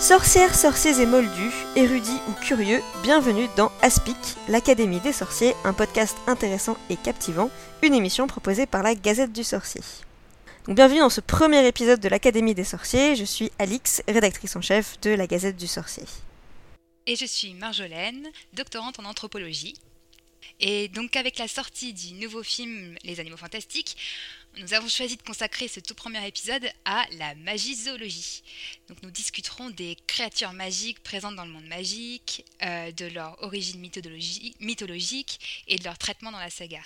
Sorcières, sorciers et moldus, érudits ou curieux, bienvenue dans Aspic, l'Académie des sorciers, un podcast intéressant et captivant, une émission proposée par la Gazette du Sorcier. Bienvenue dans ce premier épisode de l'Académie des sorciers, je suis Alix, rédactrice en chef de la Gazette du Sorcier. Et je suis Marjolaine, doctorante en anthropologie. Et donc avec la sortie du nouveau film Les Animaux Fantastiques, nous avons choisi de consacrer ce tout premier épisode à la magie zoologie. Donc nous discuterons des créatures magiques présentes dans le monde magique, euh, de leur origine mythologique et de leur traitement dans la saga.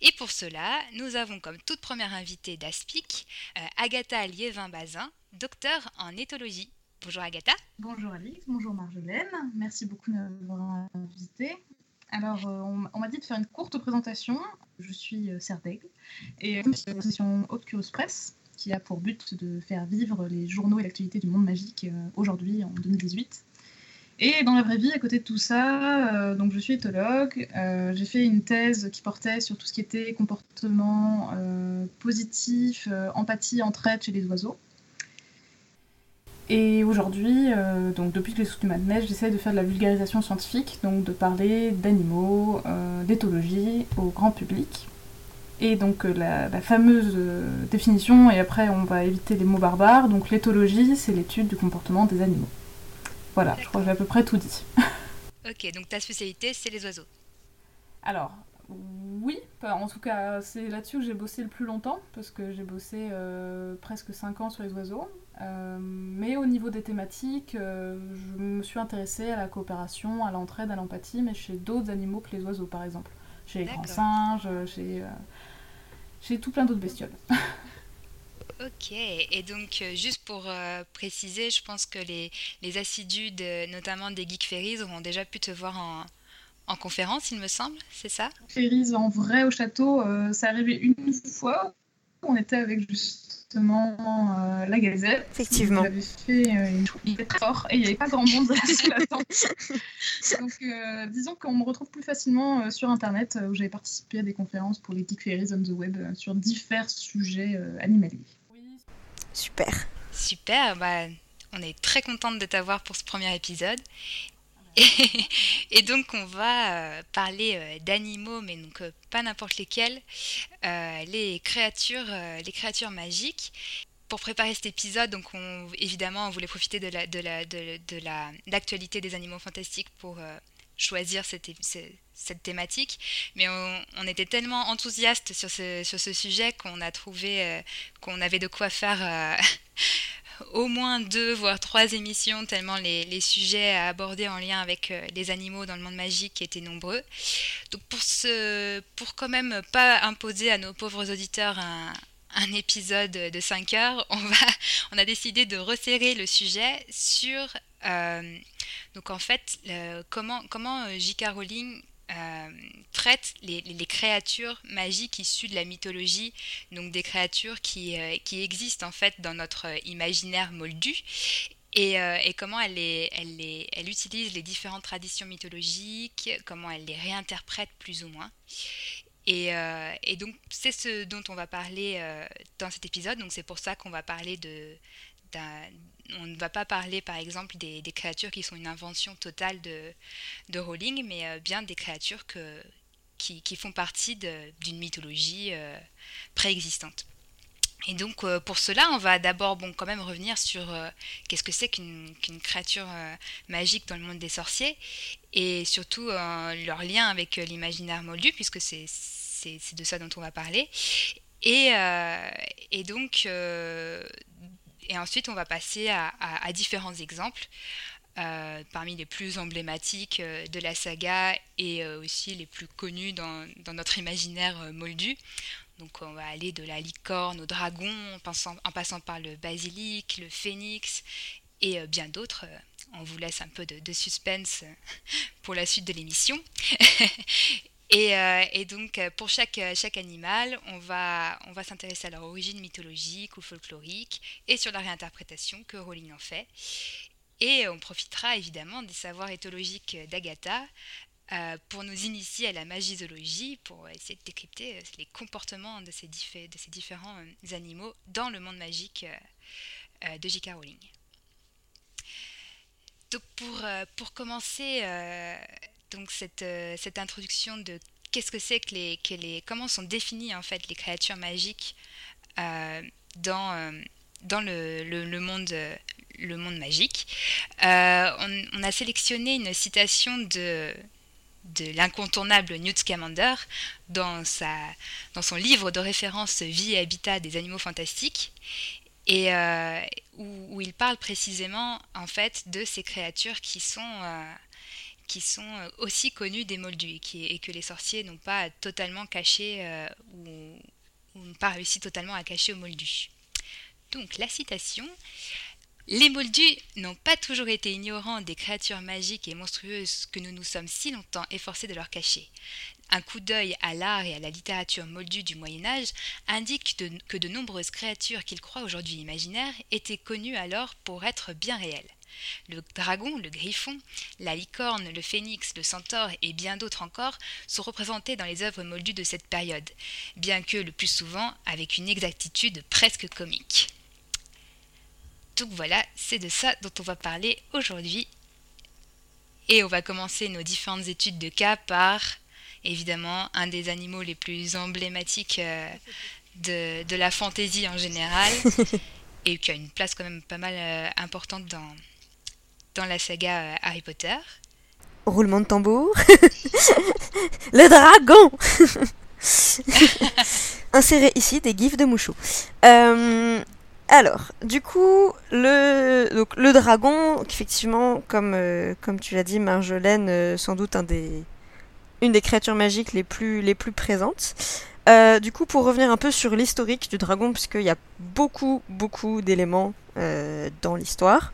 Et pour cela, nous avons comme toute première invitée d'Aspic, euh, Agatha Liévin-Bazin, docteur en éthologie. Bonjour Agatha. Bonjour Alix, bonjour Marjolaine. Merci beaucoup de m'avoir invitée. Alors, euh, on, m'a dit de faire une courte présentation. Je suis euh, Serdaigle et c'est une association Haute Curious Press qui a pour but de faire vivre les journaux et l'actualité du monde magique euh, aujourd'hui, en 2018. Et dans la vraie vie, à côté de tout ça, donc je suis éthologue. j'ai fait une thèse qui portait sur tout ce qui était comportement positif, empathie, entraide chez les oiseaux. Et aujourd'hui, euh, donc depuis que les sous ma neige, j'essaie de faire de la vulgarisation scientifique, donc de parler d'animaux, euh, d'éthologie au grand public. Et donc euh, la, fameuse définition, et après on va éviter les mots barbares, donc l'éthologie, c'est l'étude du comportement des animaux. Voilà, je crois que j'ai à peu près tout dit. ok, donc ta spécialité, c'est les oiseaux. Alors, oui, en tout cas, c'est là-dessus que j'ai bossé le plus longtemps, parce que j'ai bossé presque 5 ans sur les oiseaux. Euh, mais au niveau des thématiques, euh, je me suis intéressée à la coopération, à l'entraide, à l'empathie, mais chez d'autres animaux que les oiseaux, par exemple. Chez les grands singes, chez, euh, tout plein d'autres bestioles. Ok, et donc juste pour préciser, je pense que les, les assidus, notamment des Geek Ferries, auront déjà pu te voir en, en conférence, il me semble, c'est ça? Ferries en vrai au château, ça arrivé une fois. On était avec juste euh, la Gazette. Effectivement. J'avais fait euh, il était très fort et il n'y avait pas grand monde là Donc, euh, disons qu'on me retrouve plus facilement sur Internet où j'avais participé à des conférences pour les Geek Fairies on the Web sur divers sujets animaliers. Super. Super, bah, on est très contente de t'avoir pour ce premier épisode. Et, donc on va euh, parler euh, d'animaux, mais donc euh, pas n'importe lesquels, les créatures, les créatures magiques. Pour préparer cet épisode, donc on, évidemment, on voulait profiter de la, de la, de, la, l'actualité des animaux fantastiques pour choisir cette, cette, thématique. Mais on, était tellement enthousiastes sur ce, sur ce sujet qu'on a trouvé qu'on avait de quoi faire au moins deux, voire trois émissions, tellement les, sujets à aborder en lien avec euh, les animaux dans le monde magique étaient nombreux. Donc pour, ce, pour quand même pas imposer à nos pauvres auditeurs un, épisode de 5 heures, on, va, on a décidé de resserrer le sujet sur euh, donc en fait comment, comment euh, J.K. Rowling euh, traite les, créatures magiques issues de la mythologie, donc des créatures qui, euh, existent en fait dans notre imaginaire moldu, et, euh, comment elle, les, les, utilise les différentes traditions mythologiques, comment elle les réinterprète plus ou moins. Et, et donc c'est ce dont on va parler dans cet épisode, donc c'est pour ça qu'on va parler de, on ne va pas parler par exemple des, créatures qui sont une invention totale de, Rowling, mais euh, bien des créatures qui, font partie d'une mythologie euh, préexistante. Et donc euh, pour cela, on va d'abord bon, quand même revenir sur qu'est-ce que c'est qu'une créature magique dans le monde des sorciers, et surtout leur lien avec l'imaginaire moldu, puisque c'est de ça dont on va parler. Et donc et ensuite, on va passer à, différents exemples. Euh, parmi les plus emblématiques euh, de la saga et euh, aussi les plus connus dans, notre imaginaire moldu. Donc on va aller de la licorne au dragon en passant, par le basilic, le phénix et bien d'autres. On vous laisse un peu de suspense pour la suite de l'émission. Euh, et, donc, euh, pour chaque, euh, chaque animal, on va, on va s'intéresser à leur origine mythologique ou folklorique et sur la réinterprétation que Rowling en fait. Et on profitera évidemment des savoirs éthologiques d'Agatha pour nous initier à la magizologie, pour essayer de décrypter les comportements de ces, de ces différents animaux dans le monde magique de J.K. Rowling. donc pour, pour commencer donc cette, cette introduction de qu'est-ce que c'est que les, que les comment sont définies en fait les créatures magiques dans dans le, le, monde le monde magique. On, a sélectionné une citation de de l'incontournable Newt Scamander dans, sa, dans son livre de référence Vie et habitat des animaux fantastiques et euh, où, il parle précisément en fait de ces créatures qui sont euh, qui sont aussi connues des moldus et que les sorciers n'ont pas totalement caché euh, ou, ou n'ont pas réussi totalement à cacher aux moldus. Donc la citation les Moldus n'ont pas toujours été ignorants des créatures magiques et monstrueuses que nous nous sommes si longtemps efforcés de leur cacher. Un coup d'œil à l'art et à la littérature moldue du Moyen Âge indique que de nombreuses créatures qu'ils croient aujourd'hui imaginaires étaient connues alors pour être bien réelles. Le dragon, le griffon, la licorne, le phénix, le centaure et bien d'autres encore sont représentés dans les œuvres moldues de cette période, bien que le plus souvent avec une exactitude presque comique. Donc voilà, c'est de ça dont on va parler aujourd'hui. Et on va commencer nos différentes études de cas par, évidemment, un des animaux les plus emblématiques euh, de, la fantaisie en général, et qui a une place quand même pas mal euh, importante dans, dans la saga euh, Harry Potter. Roulement de tambour. le dragon Insérez ici des gifs de mouchou. Euh, alors, du coup, le, donc, le dragon, effectivement, comme, euh, comme tu l'as dit, Marjolaine, euh, sans doute un des, une des créatures magiques les plus, les plus présentes. Euh, du coup, pour revenir un peu sur l'historique du dragon, puisqu'il y a beaucoup, beaucoup d'éléments dans l'histoire.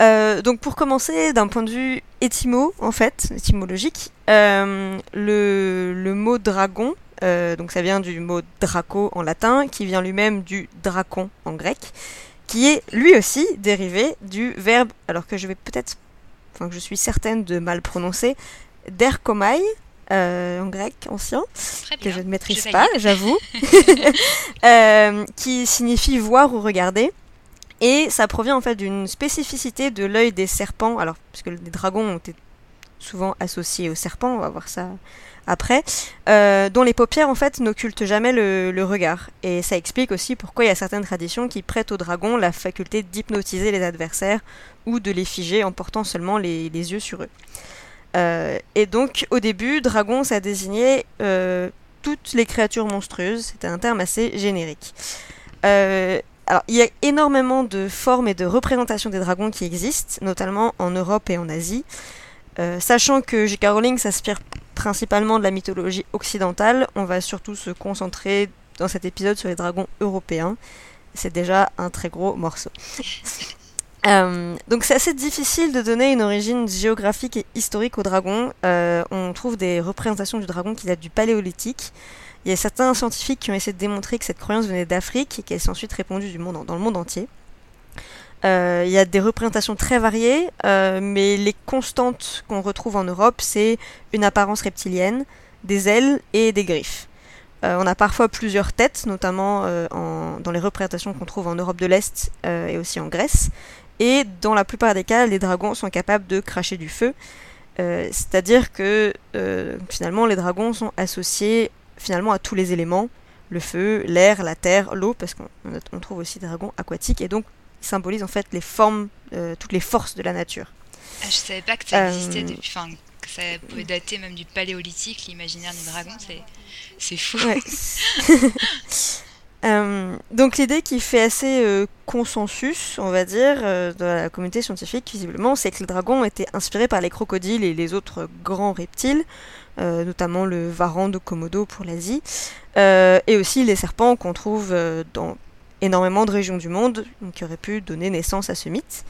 donc, pour commencer, d'un point de vue étymo, en fait, étymologique, le, le mot dragon euh, donc ça vient du mot draco en latin, qui vient lui-même du dracon en grec, qui est lui aussi dérivé du verbe, alors que je vais peut-être, enfin que je suis certaine de mal prononcer, derkomai, euh, en grec ancien, que je ne maîtrise pas, j'avoue, euh, qui signifie voir ou regarder. Et ça provient en fait d'une spécificité de l'œil des serpents, alors puisque les dragons ont été souvent associés aux serpents, on va voir ça après, euh, dont les paupières en fait n'occultent jamais le, regard. Et ça explique aussi pourquoi il y a certaines traditions qui prêtent aux dragons la faculté d'hypnotiser les adversaires ou de les figer en portant seulement les, yeux sur eux. Euh, et donc au début, dragon ça désignait euh, toutes les créatures monstrueuses, c'était un terme assez générique. alors, il y a énormément de formes et de représentations des dragons qui existent, notamment en Europe et en Asie. sachant que J.K. Rowling s'inspire principalement de la mythologie occidentale. On va surtout se concentrer dans cet épisode sur les dragons européens. C'est déjà un très gros morceau. Euh, donc c'est assez difficile de donner une origine géographique et historique au dragon. Euh, on trouve des représentations du dragon qui datent du paléolithique. Il y a certains scientifiques qui ont essayé de démontrer que cette croyance venait d'Afrique et qu'elle s'est ensuite répandue du monde, dans le monde entier. Euh, il y a des représentations très variées, mais les constantes qu'on retrouve en Europe, c'est une apparence reptilienne, des ailes et des griffes. On a parfois plusieurs têtes, notamment dans les représentations qu'on trouve en Europe de l'Est et aussi en Grèce. Et dans la plupart des cas, les dragons sont capables de cracher du feu. C'est-à-dire que finalement, les dragons sont associés finalement à tous les éléments le feu, l'air, la terre, l'eau, parce qu'on trouve aussi des dragons aquatiques, et donc symbolise en fait les formes, euh, toutes les forces de la nature. Ah, je savais pas que ça existait euh, depuis, enfin, que ça pouvait dater même du paléolithique, l'imaginaire du dragon, c'est, c'est fou. Euh, donc l'idée qui fait assez consensus, on va dire, de la communauté scientifique, visiblement, c'est que les dragons étaient inspirés par les crocodiles et les autres grands reptiles, notamment le varan de Komodo pour l'Asie, et aussi les serpents qu'on trouve dans énormément de régions du monde qui auraient pu donner naissance à ce mythe.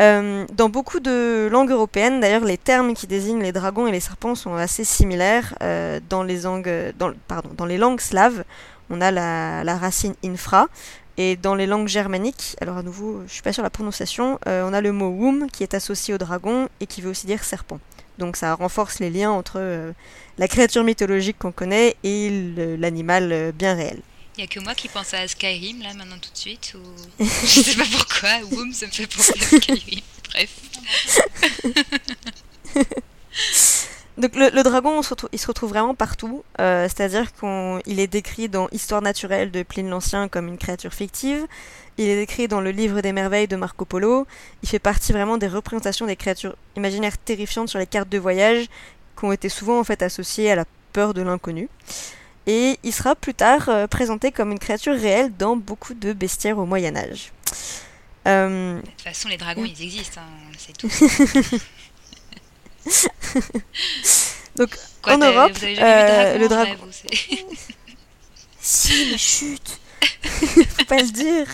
Euh, dans beaucoup de langues européennes, d'ailleurs, les termes qui désignent les dragons et les serpents sont assez similaires. Euh, dans, les langues, dans, pardon, dans les langues slaves, on a la, racine infra, et dans les langues germaniques, alors à nouveau, je suis pas sur la prononciation, euh, on a le mot wum qui est associé au dragon et qui veut aussi dire serpent. Donc ça renforce les liens entre la créature mythologique qu'on connaît et l'animal bien réel. Il n'y a que moi qui pense à Skyrim là maintenant tout de suite ou je sais pas pourquoi. Woom ça me fait penser à Skyrim. Bref. Donc le, dragon, il se retrouve vraiment partout. Euh, c'est-à-dire qu'il est décrit dans Histoire naturelle de Pline l'Ancien comme une créature fictive. Il est décrit dans le Livre des merveilles de Marco Polo. Il fait partie vraiment des représentations des créatures imaginaires terrifiantes sur les cartes de voyage qui ont été souvent en fait associées à la peur de l'inconnu. Et il sera plus tard euh, présenté comme une créature réelle dans beaucoup de bestiaires au Moyen Âge. Euh, de toute façon, les dragons, ils existent, hein, c'est tout. Donc en Europe, euh, le dragon. si, mais chut, faut pas le dire.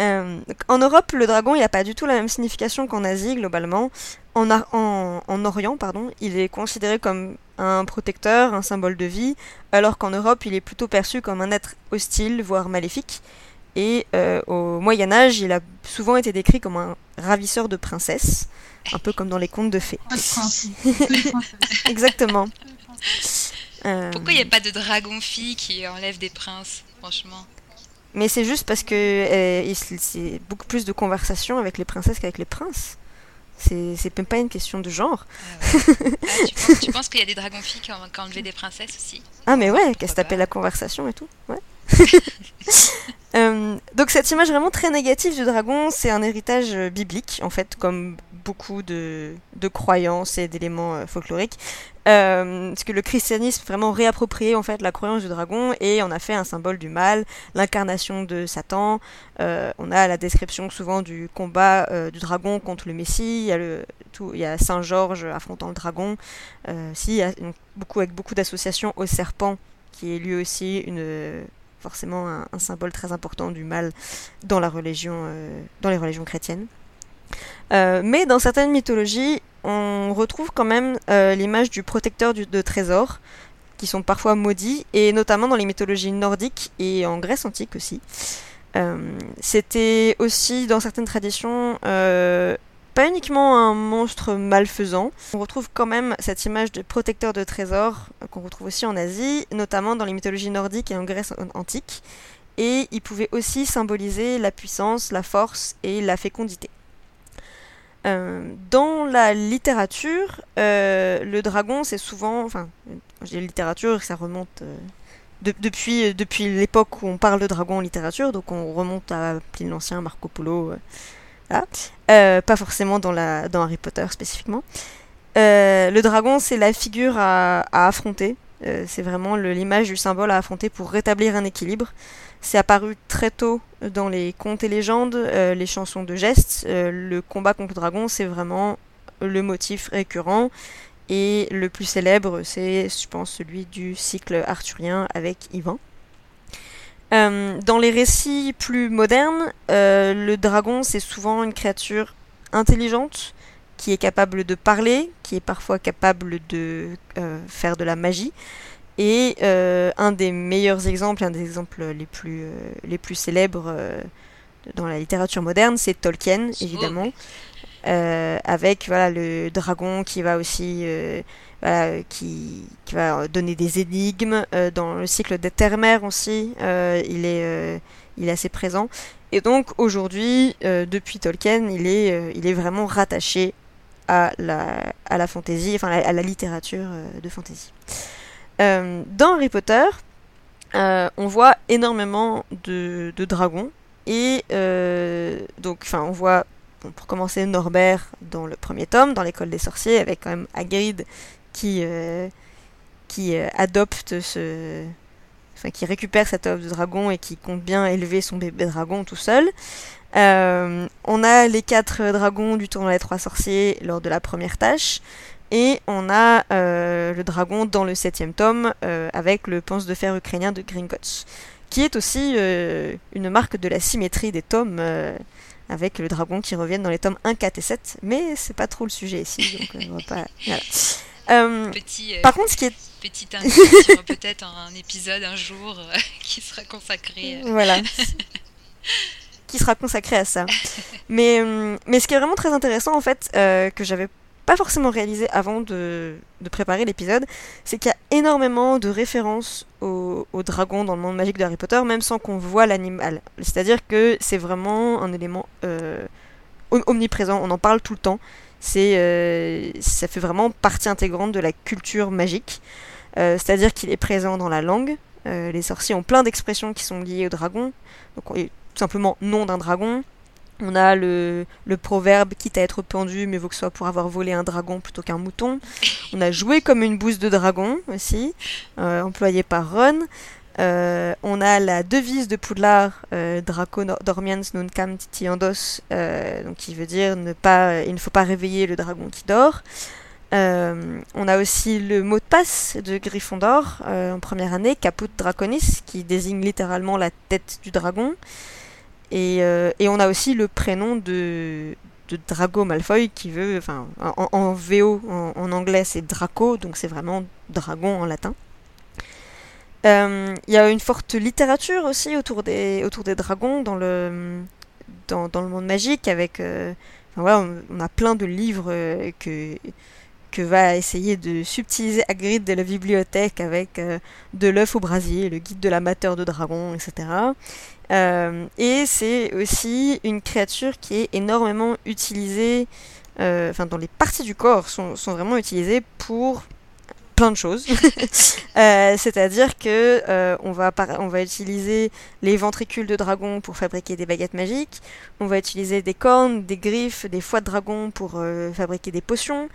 Euh, en Europe, le dragon, il n'a pas du tout la même signification qu'en Asie, globalement. En, en, en, Orient, pardon, il est considéré comme un protecteur, un symbole de vie, alors qu'en Europe, il est plutôt perçu comme un être hostile, voire maléfique. Et euh, au Moyen Âge, il a souvent été décrit comme un ravisseur de princesses, un peu comme dans les contes de fées. Exactement. Euh, Pourquoi il n'y a pas de dragon-fille qui enlève des princes, franchement? Mais c'est juste parce que euh, c'est beaucoup plus de conversation avec les princesses qu'avec les princes. C'est même pas une question de genre. Ah ah, tu penses, qu'il y a des dragons-filles qui ont, enlevé des princesses aussi? Ah mais ouais, qu'elles se tapaient la conversation et tout. Ouais. Euh, donc cette image vraiment très négative du dragon, c'est un héritage euh, biblique, en fait, comme beaucoup de, croyances et d'éléments euh, folkloriques. parce que le christianisme vraiment réapproprié en fait la croyance du dragon et on a fait un symbole du mal, l'incarnation de Satan. on a la description souvent du combat du dragon contre le Messie. Il y a, Saint Georges affrontant le dragon. si, beaucoup avec beaucoup d'associations au serpent qui est lui aussi une forcément un, symbole très important du mal dans, la religion, euh, dans les religions chrétiennes. Euh, mais dans certaines mythologies, on retrouve quand même euh, l'image du protecteur de trésors, qui sont parfois maudits, et notamment dans les mythologies nordiques et en Grèce antique aussi. C'était aussi dans certaines traditions pas uniquement un monstre malfaisant. On retrouve quand même cette image de protecteur de trésors euh, qu'on retrouve aussi en Asie, notamment dans les mythologies nordiques et en Grèce antique. Et il pouvait aussi symboliser la puissance, la force et la fécondité. Euh, dans la littérature, euh, le dragon, c'est souvent, enfin, je dis littérature, ça remonte depuis, depuis l'époque où on parle de dragon en littérature, donc on remonte à Pline l'Ancien, Marco Polo, euh, pas forcément dans, la, dans Harry Potter spécifiquement. Euh, le dragon, c'est la figure à, affronter. Euh, c'est vraiment l'image du symbole à affronter pour rétablir un équilibre. C'est apparu très tôt dans les contes et légendes, les chansons de gestes. le combat contre le dragon, c'est vraiment le motif récurrent. Et le plus célèbre, c'est, je pense, celui du cycle arthurien avec Ivan. Euh, dans les récits plus modernes, euh, le dragon, c'est souvent une créature intelligente qui est capable de parler, qui est parfois capable de euh, faire de la magie. Et un des meilleurs exemples, un des exemples les plus, les plus célèbres dans la littérature moderne, c'est Tolkien, évidemment. avec voilà, le dragon qui va aussi qui, va donner des énigmes. Euh, dans le cycle des terres-mères aussi, euh, il, est, euh, il est assez présent. Et donc aujourd'hui, depuis Tolkien, il est, il est vraiment rattaché à la, à la fantasy, enfin à la littérature de fantasy. dans Harry Potter, on voit énormément de, dragons. Et donc, enfin, on voit pour commencer Norbert dans le premier tome, dans l'école des sorciers, avec quand même Hagrid qui, euh, qui euh, adopte ce. Enfin, qui récupère cette œuvre de dragon et qui compte bien élever son bébé dragon tout seul. Euh, on a les quatre dragons du tournoi des trois sorciers lors de la première tâche. Et on a le dragon dans le septième tome avec le pense de fer ukrainien de Gringotts, qui est aussi une marque de la symétrie des tomes avec le dragon qui revient dans les tomes 1, 4 et 7. Mais c'est pas trop le sujet ici, donc on va pas. Voilà. Euh, Petit, par contre, ce qui est petite peut-être un épisode un jour euh, qui sera consacré. Euh. Voilà. qui sera consacré à ça. Mais, mais ce qui est vraiment très intéressant, en fait, que j'avais pas forcément réalisé avant de, préparer l'épisode, c'est qu'il y a énormément de références aux, dragons dans le monde magique de Harry Potter, même sans qu'on voit l'animal. C'est-à-dire que c'est vraiment un élément euh, omniprésent, on en parle tout le temps. C'est, euh, ça fait vraiment partie intégrante de la culture magique. Euh, c'est-à-dire qu'il est présent dans la langue. les sorciers ont plein d'expressions qui sont liées au dragon. Donc, tout simplement nom d'un dragon, on a le, proverbe quitte à être pendu, mais vaut que ce soit pour avoir volé un dragon plutôt qu'un mouton. On a joué comme une bouse de dragon aussi, euh, employée par Ron. Euh, on a la devise de Poudlard, euh, Draco dormiens nuncam titiandos, donc qui veut dire ne pas, il ne faut pas réveiller le dragon qui dort. on a aussi le mot de passe de Gryffondor en première année, Caput Draconis, qui désigne littéralement la tête du dragon. Euh, et, on a aussi le prénom de, Drago Malfoy qui veut, enfin, en, VO, en, anglais c'est Draco, donc c'est vraiment dragon en latin. Euh, il y a une forte littérature aussi autour des, dragons dans le, monde magique, avec, euh, voilà, on, a plein de livres que, que va essayer de subtiliser Hagrid de la bibliothèque avec de l'œuf au brasier, le guide de l'amateur de dragons, etc. Euh, et c'est aussi une créature qui est énormément utilisée, euh, enfin dans les parties du corps sont, sont vraiment utilisées pour plein de choses. Euh, c'est-à-dire que on, va on va utiliser les ventricules de dragon pour fabriquer des baguettes magiques, on va utiliser des cornes, des griffes, des foies de dragon pour fabriquer des potions.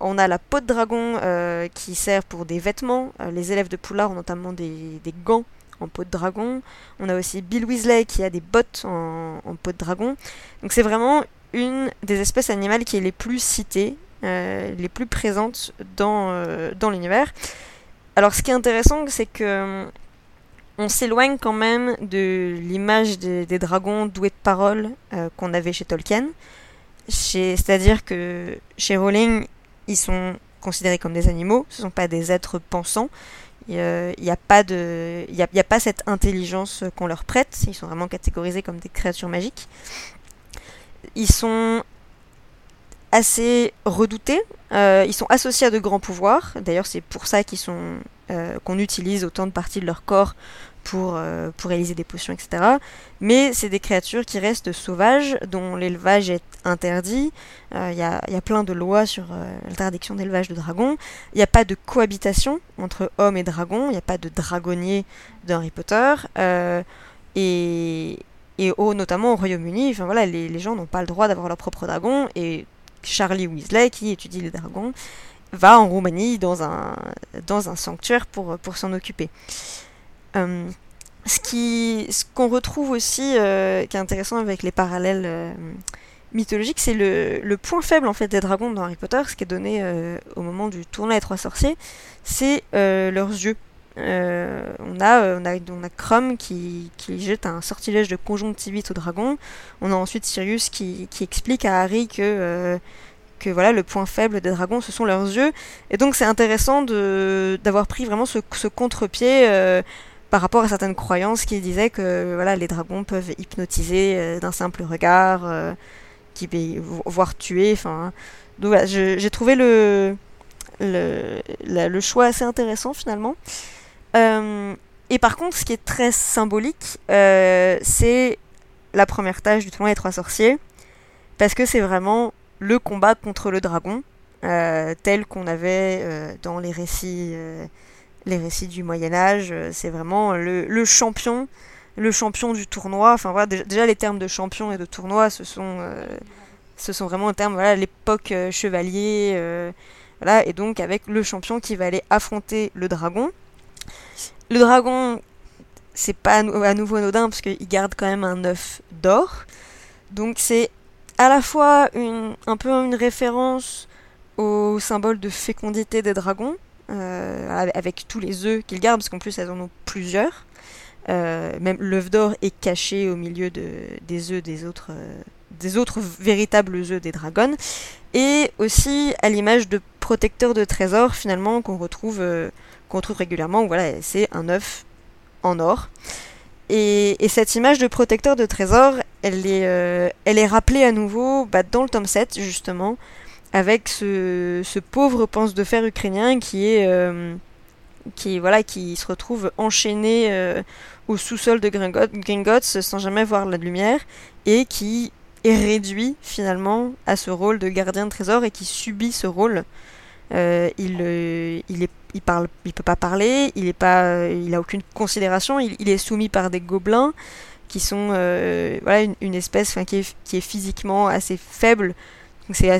On a la peau de dragon qui sert pour des vêtements. les élèves de Poulard ont notamment des, des gants en peau de dragon. On a aussi Bill Weasley qui a des bottes en, peau de dragon. Donc c'est vraiment une des espèces animales qui est les plus citées, euh, les plus présentes dans, euh, dans l'univers. Alors ce qui est intéressant, c'est que on s'éloigne quand même de l'image des, dragons doués de parole euh, qu'on avait chez Tolkien. C'est-à-dire que chez Rowling, ils sont considérés comme des animaux, ce ne sont pas des êtres pensants. Il n'y a, pas il a, pas cette intelligence qu'on leur prête. Ils sont vraiment catégorisés comme des créatures magiques. Ils sont assez redoutés. Euh, ils sont associés à de grands pouvoirs. D'ailleurs, c'est pour ça qu'ils sont euh, qu'on utilise autant de parties de leur corps pour, euh, pour réaliser des potions, etc. Mais c'est des créatures qui restent sauvages, dont l'élevage est interdit. Il euh, y, a, y, a, plein de lois sur euh, l'interdiction d'élevage de dragons. Il n'y a pas de cohabitation entre hommes et dragons. Il n'y a pas de dragonnier dans Harry Potter. et, et au, notamment au Royaume-Uni, voilà, les, les gens n'ont pas le droit d'avoir leur propre dragon. Et Charlie Weasley, qui étudie les dragons, va en Roumanie dans un, dans un sanctuaire pour, pour s'en occuper. Euh, ce qu'on retrouve aussi, euh, qui est intéressant avec les parallèles euh, mythologiques, c'est le, point faible en fait des dragons dans Harry Potter, ce qui est donné au moment du tournoi des trois sorciers, c'est leurs yeux. on, a, on, a, on a Crum qui, jette un sortilège de conjonctivite au dragon. On a ensuite Sirius qui, explique à Harry que que voilà le point faible des dragons ce sont leurs yeux et donc c'est intéressant d'avoir pris vraiment ce contre-pied par rapport à certaines croyances qui disaient que voilà, les dragons peuvent hypnotiser euh, d'un simple regard, euh, qui, voire tuer. Enfin, voilà, j'ai trouvé le, le, choix assez intéressant finalement. Euh, et par contre, ce qui est très symbolique, c'est la première tâche du tournoi des trois sorciers, parce que c'est vraiment le combat contre le dragon, tel qu'on avait dans les récits les récits du Moyen Âge, euh, c'est vraiment le, champion, le champion du tournoi. Enfin voilà, déjà, les termes de champion et de tournoi, ce sont, euh, ce sont vraiment un terme voilà l'époque euh, chevalier, voilà, et donc avec le champion qui va aller affronter le dragon. Le dragon, c'est pas à, nouveau anodin parce qu'il garde quand même un œuf d'or, donc c'est à la fois une, un peu une référence au symbole de fécondité des dragons, euh, avec tous les œufs qu'ils gardent, parce qu'en plus elles en ont plusieurs. Euh, même l'œuf d'or est caché au milieu de, des œufs des autres, euh, des autres véritables œufs des dragons. Et aussi à l'image de protecteur de trésors finalement qu'on retrouve, qu'on retrouve régulièrement. Voilà, c'est un œuf en or. Et, cette image de protecteur de trésors, elle est, elle est rappelée à nouveau bah, dans le tome 7 justement, avec ce, pauvre pense de fer ukrainien qui est qui voilà qui se retrouve enchaîné au sous-sol de Gringotts sans jamais voir la lumière et qui est réduit finalement à ce rôle de gardien de trésor et qui subit ce rôle. Euh, il, euh, il, est, il parle, il peut pas parler, il est pas, il a aucune considération, il, est soumis par des gobelins qui sont euh, voilà une, espèce qui est, qui est physiquement assez faible. Donc c'est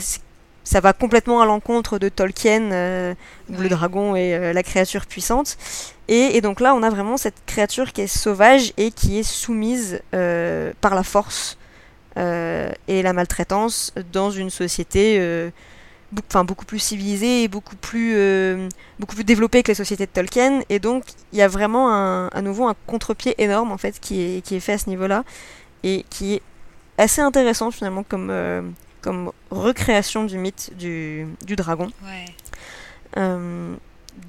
ça va complètement à l'encontre de Tolkien, où le dragon est la créature puissante. Et, et, donc là, on a vraiment cette créature qui est sauvage et qui est soumise par la force euh, et la maltraitance dans une société euh, beaucoup, beaucoup plus civilisée et beaucoup plus, euh, beaucoup plus développée que les sociétés de Tolkien. Et donc, il y a vraiment un, à nouveau un contre-pied énorme en fait qui est, qui est fait à ce niveau-là et qui est assez intéressant finalement comme, comme recréation du mythe du, du dragon.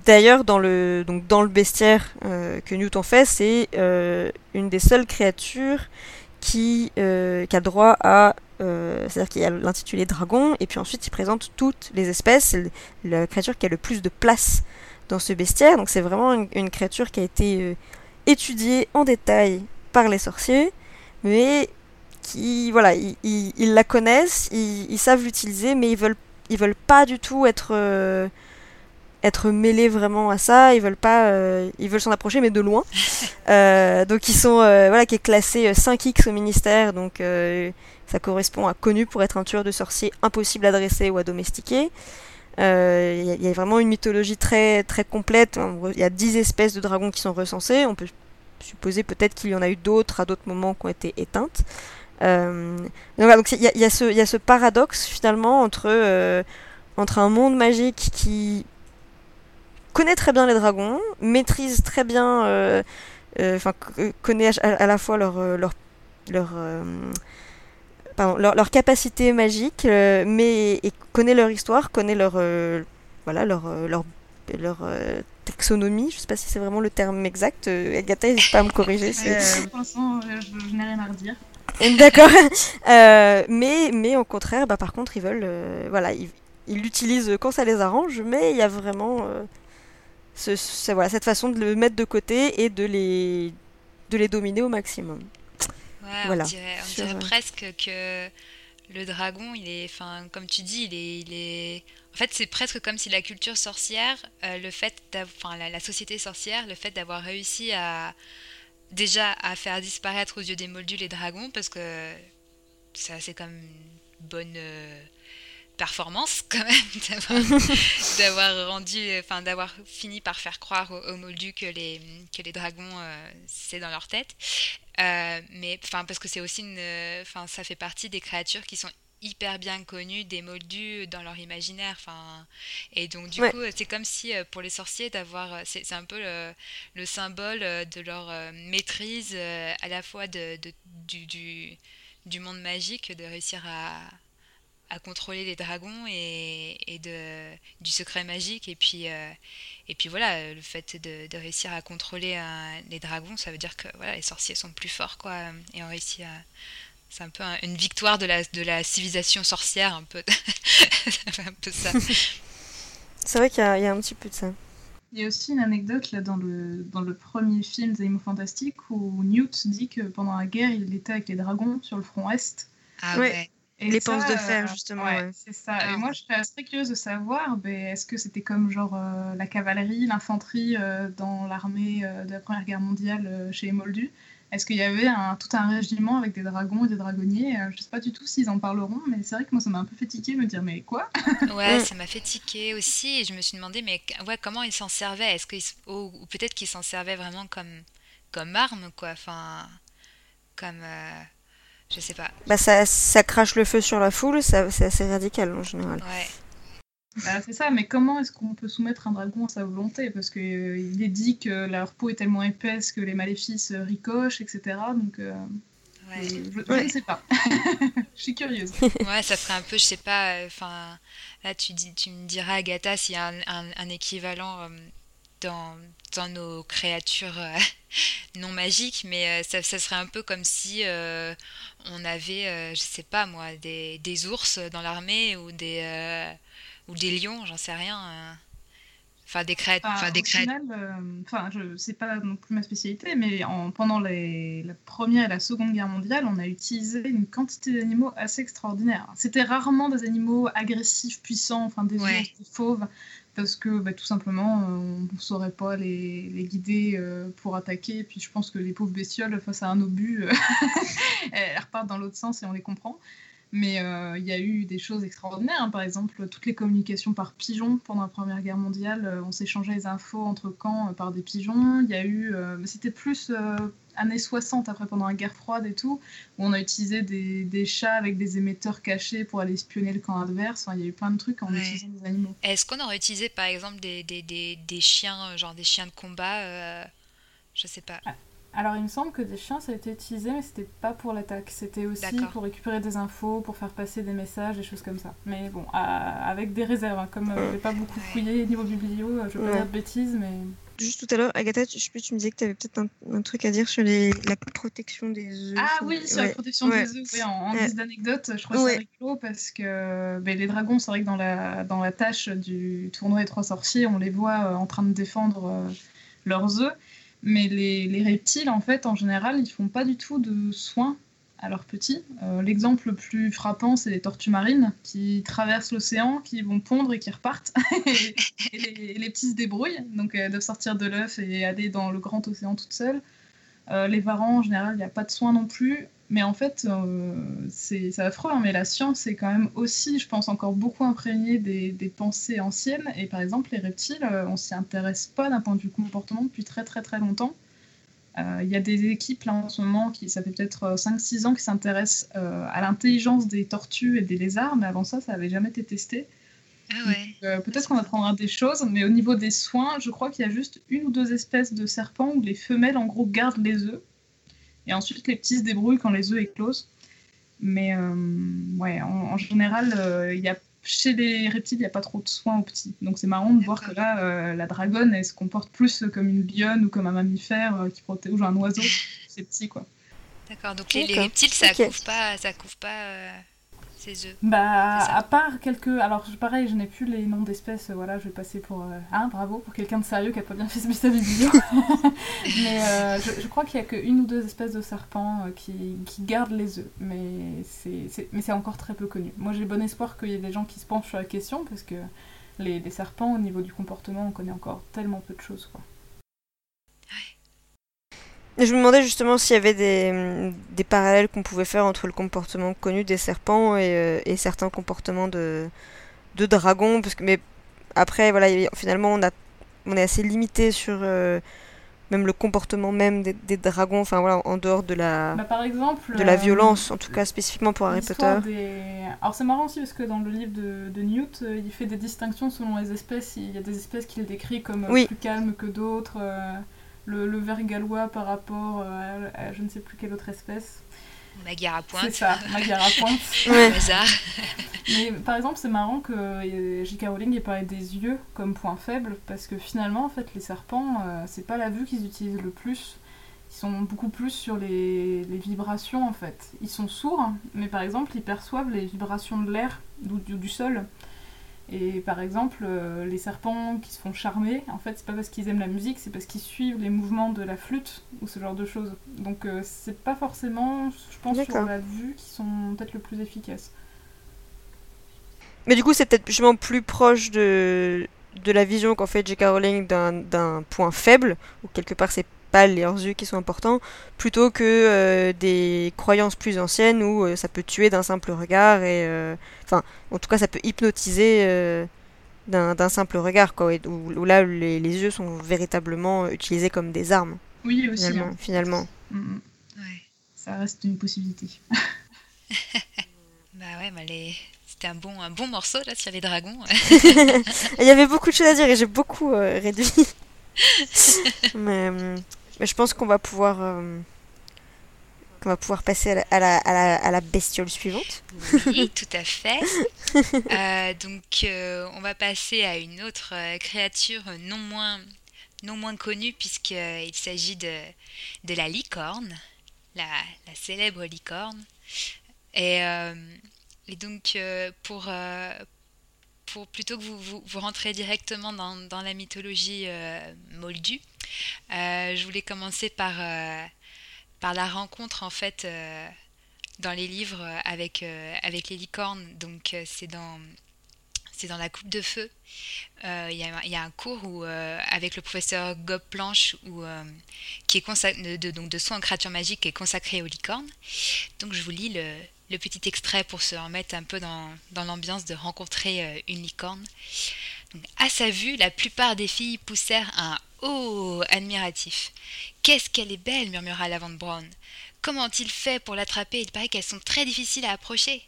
D'ailleurs, dans le, donc dans le bestiaire que Newton fait, c'est une des seules créatures qui, euh, qui a droit à. Euh, c'est-à-dire qu'il y a l'intitulé dragon, et puis ensuite il présente toutes les espèces. C'est la créature qui a le plus de place dans ce bestiaire. Donc c'est vraiment une, créature qui a été euh, étudiée en détail par les sorciers, mais qui, voilà, ils, ils, la connaissent, ils, ils savent l'utiliser, mais ils veulent, ils veulent pas du tout être être mêlés vraiment à ça. Ils veulent pas, euh, ils veulent s'en approcher, mais de loin. Euh, donc ils sont, euh, voilà, qui est classé 5x au ministère. Donc ça correspond à connu pour être un tueur de sorciers impossible à dresser ou à domestiquer. Il y, a vraiment une mythologie très très complète. Il y a 10 espèces de dragons qui sont recensées. On peut supposer peut-être qu'il y en a eu d'autres à d'autres moments qui ont été éteintes. Donc il y, a ce paradoxe finalement entre entre un monde magique qui connaît très bien les dragons, maîtrise très bien, euh, euh, connaît à, la fois leur euh, leur leur, leur, capacité magique, mais et connaît leur histoire, connaît leur leur taxonomie, je sais pas si c'est vraiment le terme exact. Agatha, n'hésite pas à me corriger. pour l'instant, je, n'ai rien à redire. D'accord. mais, mais au contraire, bah, par contre, ils veulent. voilà, ils l'utilisent quand ça les arrange, mais il y a vraiment ce, voilà, cette façon de le mettre de côté et de les, de les dominer au maximum. Ouais, voilà. on dirait, on dirait presque que le dragon, il est, enfin, comme tu dis, il est, il est... En fait, c'est presque comme si la culture sorcière, euh, le fait, la, la, société sorcière, le fait d'avoir réussi à déjà à faire disparaître aux yeux des moldus les dragons, parce que ça, c'est comme une bonne. Euh, performance quand même d'avoir rendu enfin d'avoir fini par faire croire aux, moldus que les que les dragons euh, c'est dans leur tête euh, mais enfin parce que c'est aussi une enfin ça fait partie des créatures qui sont hyper bien connues des moldus dans leur imaginaire enfin et donc du coup c'est comme si euh, pour les sorciers d'avoir c'est un peu le, le, symbole de leur maîtrise à la fois de, de du, du, du monde magique de réussir à à contrôler les dragons et, et, de, du secret magique. Et puis, euh, et puis voilà, le fait de, de réussir à contrôler euh, les dragons, ça veut dire que voilà, les sorciers sont plus forts, quoi. Et on réussit à. C'est un peu une victoire de la, de la civilisation sorcière, un peu. un peu ça. C'est vrai qu'il y, y, a un petit peu de ça. Il y a aussi une anecdote là, dans, le, dans le premier film des Animaux Fantastiques où Newt dit que pendant la guerre, il était avec les dragons sur le front est. Ah ouais les penses de fer, justement. C'est ça. Et moi, je serais très curieuse de savoir, ben, est-ce que c'était comme genre euh, la cavalerie, l'infanterie euh, dans l'armée euh, de la Première Guerre mondiale chez les Moldus Est-ce qu'il y avait un, tout un régiment avec des dragons et des dragonniers? Je sais pas du tout s'ils en parleront, mais c'est vrai que moi, ça m'a un peu fait tiquer, me dire, mais quoi? Ouais, ça m'a fait tiquer aussi. Et je me suis demandé, mais ouais, comment ils s'en servaient? Est-ce que ou, peut-être qu'ils s'en servaient vraiment comme, comme arme, quoi? Enfin, comme je sais pas. Bah ça, ça crache le feu sur la foule, c'est assez radical en général. Ouais. Bah, c'est ça, mais comment est-ce qu'on peut soumettre un dragon à sa volonté? Parce qu'il euh, est dit que leur peau est tellement épaisse que les maléfices euh, ricochent, etc. Donc, euh, ouais. je, ne sais pas. je suis curieuse. Ouais, ça ferait un peu, je sais pas, enfin, là tu, dis, tu me diras, Agatha, s'il y a un, un, équivalent dans, dans nos créatures non magiques, mais ça, ça, serait un peu comme si on avait, je sais pas moi, des, des ours dans l'armée ou des, ou des lions, j'en sais rien. Enfin, des crêtes. Enfin, des crêtes. Euh, enfin, je sais pas non plus ma spécialité, mais en, pendant les, la Première et la Seconde Guerre mondiale, on a utilisé une quantité d'animaux assez extraordinaire. C'était rarement des animaux agressifs, puissants, enfin des, fauves, parce que bah, tout simplement, on ne saurait pas les, les guider euh, pour attaquer. Et puis je pense que les pauvres bestioles, face à un obus, elles repartent dans l'autre sens et on les comprend. Mais euh, il y a eu des choses extraordinaires. Hein. Par exemple, toutes les communications par pigeons pendant la Première Guerre mondiale. Euh, on s'échangeait les infos entre camps euh, par des pigeons. Il y a eu. C'était plus années 60, après pendant la guerre froide et tout, où on a utilisé des, des, chats avec des émetteurs cachés pour aller espionner le camp adverse. il y a eu plein de trucs en utilisant des animaux. Est-ce qu'on aurait utilisé par exemple des, des, des, chiens, genre des chiens de combat Je sais pas. Ah, alors, il me semble que des chiens, ça a été utilisé, mais c'était pas pour l'attaque. C'était aussi pour récupérer des infos, pour faire passer des messages, des choses comme ça. Mais bon, avec des réserves. Hein. Comme euh, je n'ai pas beaucoup fouillé niveau biblio, euh, je vais pas dire de bêtises, mais. Juste tout à l'heure, Agatha, je, tu me disais que tu avais peut-être un, truc à dire sur les, la protection des œufs. Ah oui, sur la protection des œufs. Oui, en, en guise d'anecdote, je trouve ça rigolo parce que ben, les dragons, c'est vrai que dans la, dans la tâche du tournoi des trois sorciers, on les voit euh, en train de défendre leurs œufs. Mais les, reptiles, en fait, en général, ils font pas du tout de soins à leurs petits. Euh, l'exemple le plus frappant, c'est les tortues marines qui traversent l'océan, qui vont pondre et qui repartent. et, les, petits se débrouillent, donc elles doivent sortir de l'œuf et aller dans le grand océan toutes seules. Euh, les varans, en général, il n'y a pas de soins non plus. Mais en fait, euh, c'est affreux, hein, mais la science est quand même aussi, je pense, encore beaucoup imprégnée des, des pensées anciennes. Et par exemple, les reptiles, euh, on s'y intéresse pas d'un point de vue comportement depuis très très très longtemps. Euh, il y a des équipes là en ce moment, qui, ça fait peut-être 5-6 ans, qui s'intéressent à l'intelligence des tortues et des lézards, mais avant ça, ça n'avait jamais été testé. Ah ouais. peut-être qu'on apprendra des choses, mais au niveau des soins, je crois qu'il y a juste une ou deux espèces de serpents où les femelles en gros gardent les œufs et ensuite, les petits se débrouillent quand les œufs éclosent. Mais euh, ouais, en, général, euh, il y a, chez les reptiles, il n'y a pas trop de soins aux petits. Donc c'est marrant de voir que là, euh, la dragonne, elle se comporte plus comme une lionne ou comme un mammifère qui protège ou un oiseau. c'est petit, quoi. D'accord, donc les, reptiles, ça ne couvre pas, ça couvre pas bah, à part quelques. Alors, pareil, je n'ai plus les noms d'espèces, voilà, je vais passer pour. Ah, bravo, pour quelqu'un de sérieux qui a pas bien fait sa vidéo. mais euh, je, crois qu'il y a qu'une ou deux espèces de serpents euh, qui, qui, gardent les œufs, mais c'est encore très peu connu. Moi, j'ai bon espoir qu'il y ait des gens qui se penchent sur la question, parce que les, les serpents, au niveau du comportement, on connaît encore tellement peu de choses, quoi. Je me demandais justement s'il y avait des, des parallèles qu'on pouvait faire entre le comportement connu des serpents et, euh, et certains comportements de, de dragons. Parce que, mais après, voilà, finalement, on, a, on est assez limité sur euh, même le comportement même des, des, dragons, enfin voilà, en dehors de la, bah, par exemple, de la euh, violence, en tout cas spécifiquement pour Harry Potter. Alors c'est marrant aussi parce que dans le livre de, de, Newt, il fait des distinctions selon les espèces. Il y a des espèces qu'il décrit comme plus calmes que d'autres le, le ver gallois par rapport euh, à, je ne sais plus quelle autre espèce. Magyar à pointe. C'est ça, Magyar à pointe. Mais par exemple, c'est marrant que euh, J.K. Rowling ait parlé des yeux comme point faible, parce que finalement, en fait, les serpents, euh, c'est pas la vue qu'ils utilisent le plus. Ils sont beaucoup plus sur les, les, vibrations, en fait. Ils sont sourds, mais par exemple, ils perçoivent les vibrations de l'air, du, du sol. Et par exemple, euh, les serpents qui se font charmer, en fait, c'est pas parce qu'ils aiment la musique, c'est parce qu'ils suivent les mouvements de la flûte ou ce genre de choses. Donc euh, c'est pas forcément, je pense, sur la vue qui sont peut-être le plus efficaces. Mais du coup, c'est peut-être justement plus proche de, de la vision qu'en fait J.K. Rowling d'un point faible, ou quelque part c'est pas leurs yeux qui sont importants, plutôt que euh, des croyances plus anciennes où euh, ça peut tuer d'un simple regard et euh, enfin en tout cas ça peut hypnotiser d'un simple regard quoi, où, là les, les, yeux sont véritablement utilisés comme des armes. Oui aussi. Finalement. Hein. finalement. Mm, mm. Ouais. Ça reste une possibilité. bah ouais, mais les... c'était un bon, un bon morceau là sur les dragons. Il y avait beaucoup de choses à dire et j'ai beaucoup réduit. mais, mais je pense qu'on va pouvoir euh, qu'on va pouvoir passer à la, à la, à la, à la bestiole suivante. Oui, tout à fait. Euh, donc, euh, on va passer à une autre créature non moins, non moins connu puisqu'il s'agit de, de la licorne, la, la célèbre licorne. Et, et donc pour, plutôt que vous, vous, rentrez directement dans, la mythologie moldue, je voulais commencer par, par la rencontre en fait dans les livres avec, les licornes. Donc c'est dans c'est dans la coupe de feu. Euh, il y, a un cours où, euh, avec le professeur Gob Planche où, euh, qui est de, donc de soins en créatures magiques qui est consacré aux licornes. Donc je vous lis le, le petit extrait pour se remettre un peu dans, l'ambiance de rencontrer une licorne. À sa vue, la plupart des filles poussèrent un Oh admiratif. Qu'est-ce qu'elle est belle, murmura Lavande Brown. Comment ont-ils fait pour l'attraper? Il paraît qu'elles sont très difficiles à approcher.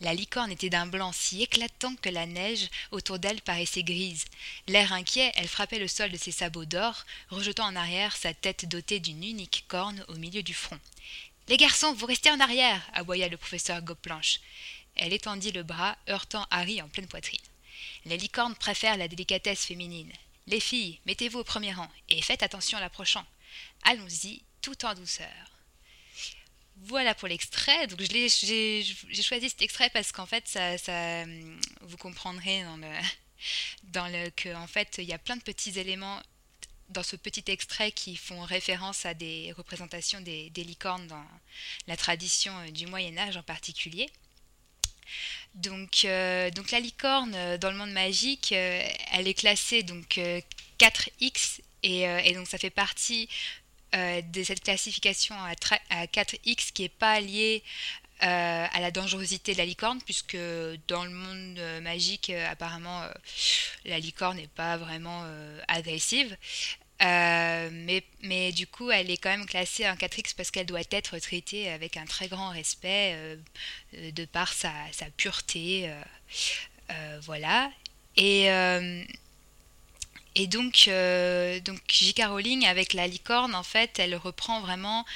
La licorne était d'un blanc si éclatant que la neige autour d'elle paraissait grise. L'air inquiet, elle frappait le sol de ses sabots d'or, rejetant en arrière sa tête dotée d'une unique corne au milieu du front. Les garçons, vous restez en arrière aboya le professeur Goplanche. Elle étendit le bras, heurtant Harry en pleine poitrine. Les licornes préfèrent la délicatesse féminine. Les filles, mettez-vous au premier rang et faites attention à l'approchant. Allons-y, tout en douceur. Voilà pour l'extrait. J'ai choisi cet extrait parce qu'en fait, ça, vous comprendrez dans dans le que fait, il y a plein de petits éléments dans ce petit extrait qui font référence à des représentations des, licornes dans la tradition euh, du Moyen Âge en particulier. Donc, euh, donc la licorne euh, dans le monde magique, elle est classée donc 4x et, donc ça fait partie de cette classification à, 4X qui n'est pas liée euh, à la dangerosité de la licorne, puisque dans le monde euh, magique, apparemment, la licorne n'est pas vraiment agressive. mais, mais, du coup, elle est quand même classée en 4X parce qu'elle doit être traitée avec un très grand respect de par sa, pureté. voilà. Et et donc, euh, donc J.K. Rowling, avec la licorne, en fait, elle reprend vraiment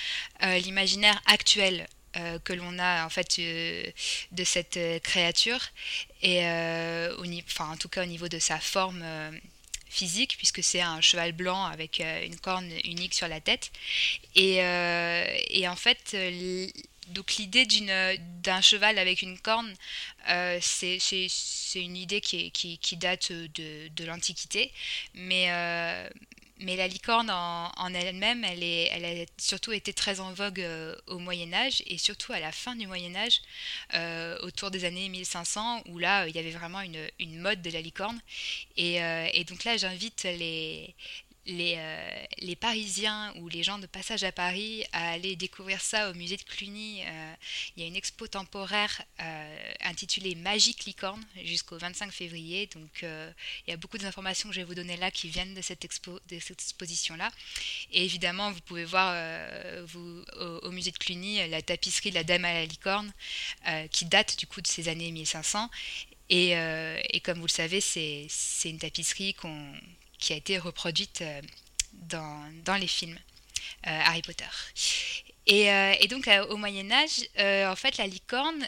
euh, l'imaginaire actuel euh, que l'on a en fait de cette créature. Et au, enfin, en tout cas au niveau de sa forme physique puisque c'est un cheval blanc avec une corne unique sur la tête. Et, et en fait donc l'idée d'un cheval avec une corne, euh, c'est une idée qui, qui, date de, de l'Antiquité, mais, euh, mais la licorne en, elle-même, elle, elle a surtout été très en vogue euh, au Moyen Âge et surtout à la fin du Moyen Âge, autour des années 1500, où là, il y avait vraiment une, mode de la licorne. Et donc là, j'invite les, les, euh, les, Parisiens ou les gens de passage à Paris à aller découvrir ça au musée de Cluny. Euh, il y a une expo temporaire euh, intitulée Magique Licorne jusqu'au 25 février. Donc il y a beaucoup d'informations que je vais vous donner là qui viennent de cette, expo, de cette exposition-là. Et évidemment, vous pouvez voir vous, au, musée de Cluny la tapisserie de la Dame à la licorne qui date du coup de ces années 1500. Et, et comme vous le savez, c'est une tapisserie qu'on qui a été reproduite euh, dans, dans les films euh, Harry Potter. Et, euh, et donc au Moyen Âge, en fait, la licorne,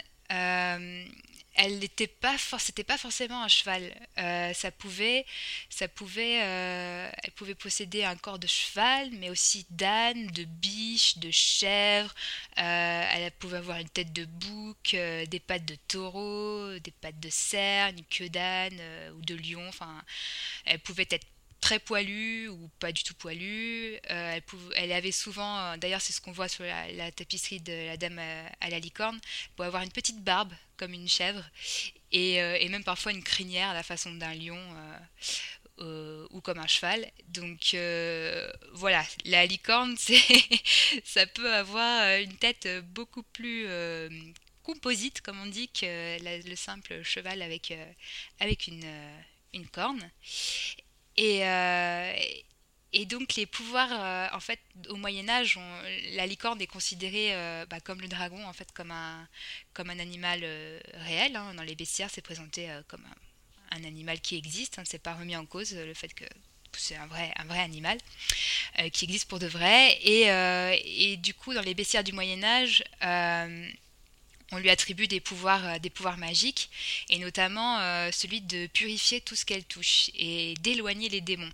elle n'était pas, c'était pas forcément un cheval. ça pouvait, ça pouvait, elle pouvait posséder un corps de cheval, mais aussi d'âne, de biche, de chèvre. elle pouvait avoir une tête de bouc, des pattes de taureau, des pattes de cerf, une queue d'âne ou de lion. Enfin, elle pouvait être très poilue ou pas du tout poilue. Euh, elle, avait souvent, euh, d'ailleurs c'est ce qu'on voit sur la, tapisserie de la dame à, la licorne, pour avoir une petite barbe comme une chèvre et, euh, et même parfois une crinière à la façon d'un lion ou comme un cheval. Donc voilà, la licorne, ça peut avoir une tête beaucoup plus composite, comme on dit, que le simple cheval avec, avec une, une corne. Et, euh, et donc les pouvoirs, euh, en fait, au Moyen Âge, la licorne est considérée euh, bah, comme le dragon, en fait, comme un, comme un animal réel. Hein. Dans les bestiaires, c'est présenté comme un, animal qui existe. Hein. C'est pas remis en cause le fait que c'est un vrai, un vrai animal qui existe pour de vrai. Et, du coup, dans les bestiaires du Moyen Âge, on lui attribue des pouvoirs, euh, des pouvoirs magiques, et notamment euh, celui de purifier tout ce qu'elle touche et d'éloigner les démons.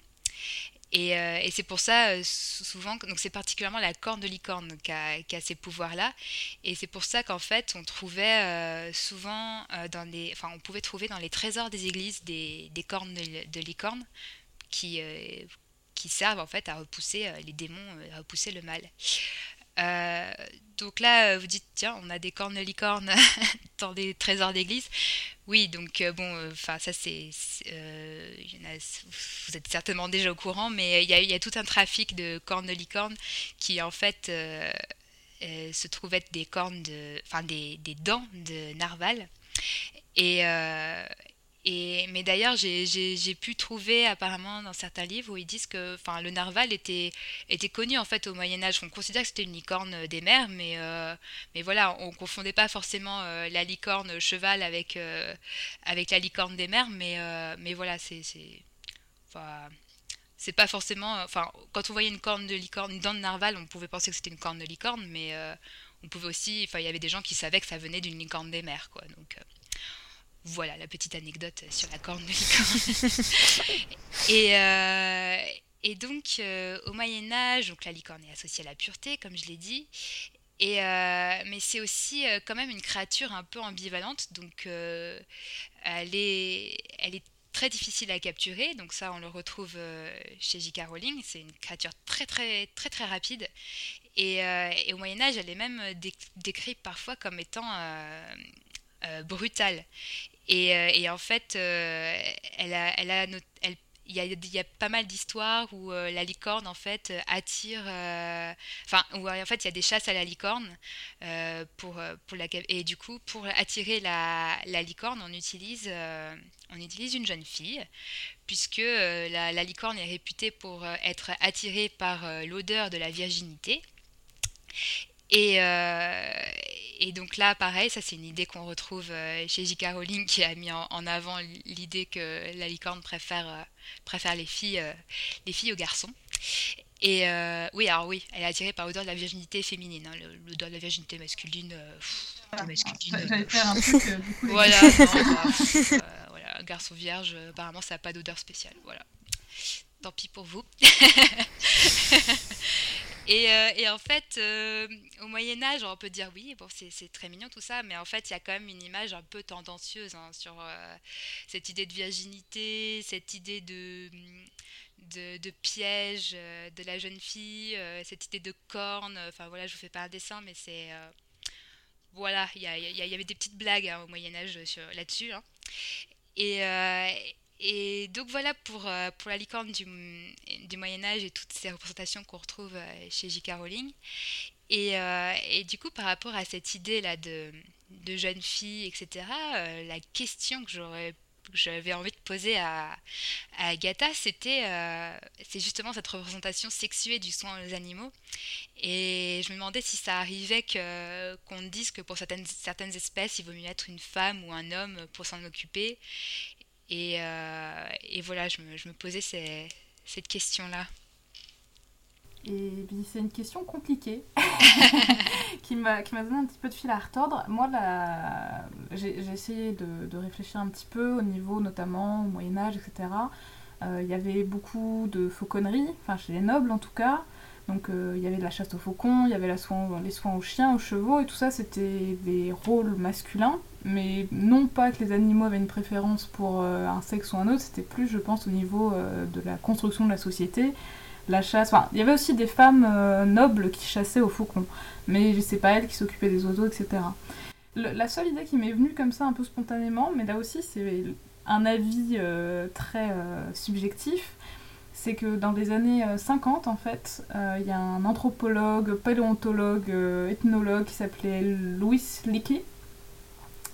Et, c'est pour ça, souvent, donc c'est particulièrement la corne de licorne qui a, ces pouvoirs-là. Et c'est pour ça qu'en fait, on trouvait souvent on pouvait trouver dans les trésors des églises des, cornes de, licorne qui, qui servent en fait à repousser les démons, à repousser le mal. Euh, donc là, euh, vous dites, tiens, on a des cornes de licorne dans des trésors d'église. Oui, donc euh, bon, enfin ça c'est, vous êtes certainement déjà au courant, mais il y, a, tout un trafic de cornes de licorne qui en fait se trouve être des cornes enfin des, des, dents de narval. Et, mais d'ailleurs, j'ai pu trouver apparemment dans certains livres où ils disent que le narval était, connu en fait au Moyen-Âge. On considère que c'était une licorne des mers, mais, euh, voilà, on confondait pas forcément euh, la licorne cheval avec, euh, la licorne des mers, mais, voilà, c'est. Pas forcément. Enfin, quand on voyait une corne de licorne, une dent de narval, on pouvait penser que c'était une corne de licorne, mais on pouvait aussi. Il y avait des gens qui savaient que ça venait d'une licorne des mers, quoi. Voilà la petite anecdote sur la corne de licorne. et, euh, et donc, euh, au Moyen-Âge, donc la licorne est associée à la pureté, comme je l'ai dit. Et, euh, mais c'est aussi quand même une créature un peu ambivalente. Donc, elle, est, elle est très difficile à capturer. Donc, ça, on le retrouve chez J.K. Rowling. C'est une créature très, très, très, très rapide. Et, et au Moyen-Âge, elle est même décrite parfois comme étant euh, brutale. Et, euh, et, en fait, euh, elle a, elle a, il y, a, pas mal d'histoires où la licorne en fait attire enfin où en fait il y a des chasses à la licorne pour, pour la et du coup pour attirer la, la licorne on utilise on utilise une jeune fille puisque la, la, licorne est réputée pour être attirée par l'odeur de la virginité et, et donc là, pareil, ça c'est une idée qu'on retrouve euh, chez J.K. Rowling qui a mis en, avant l'idée que la licorne préfère, euh, préfère les, filles, euh, les filles aux garçons. Et oui, alors oui, elle est attirée par l'odeur de la virginité féminine. Hein, l'odeur de la virginité masculine. Voilà. J'allais faire un truc bah, voilà, garçon vierge, apparemment ça n'a pas d'odeur spéciale. Voilà. Tant pis pour vous. Euh, et, en fait, euh, au Moyen Âge, on peut dire oui, bon, c'est très mignon tout ça, mais en fait, il y a quand même une image un peu tendancieuse hein, sur euh, cette idée de virginité, cette idée de, piège de la jeune fille, cette idée de corne. Enfin voilà, je vous fais pas un dessin, mais c'est voilà, il y, y, avait des petites blagues hein, au Moyen Âge là-dessus. Hein. Et, et donc voilà pour, euh, pour la licorne du, du Moyen Âge et toutes ces représentations qu'on retrouve euh, chez J.K. Rowling. Et, euh, et, du coup, par rapport à cette idée-là de, de jeune fille, etc., la question que j'aurais j'avais envie de poser à, à Agatha, c'était c'est justement cette représentation sexuée du soin aux animaux. Et je me demandais si ça arrivait qu'on dise que pour certaines, certaines espèces, il vaut mieux être une femme ou un homme pour s'en occuper. Euh, et, voilà, je me, je me posais cette question-là. Et c'est une question compliquée qui m'a donné un petit peu de fil à retordre. Moi, j'ai essayé de, de, réfléchir un petit peu au niveau notamment au Moyen Âge, etc. Euh, il y avait beaucoup de fauconnerie, enfin chez les nobles en tout cas. Donc euh, il y avait de la chasse aux faucons, il y avait les soins aux chiens, aux chevaux, et tout ça c'était des rôles masculins mais non pas que les animaux avaient une préférence pour euh, un sexe ou un autre, c'était plus, je pense, au niveau euh, de la construction de la société, la chasse. Enfin, il y avait aussi des femmes nobles qui chassaient aux faucons, mais c'est pas elles qui s'occupaient des oiseaux, etc. la seule idée qui m'est venue comme ça un peu spontanément, mais là aussi c'est un avis très subjectif, c'est que dans les années 50, en fait, il y a un anthropologue, paléontologue, ethnologue qui s'appelait Louis Leakey,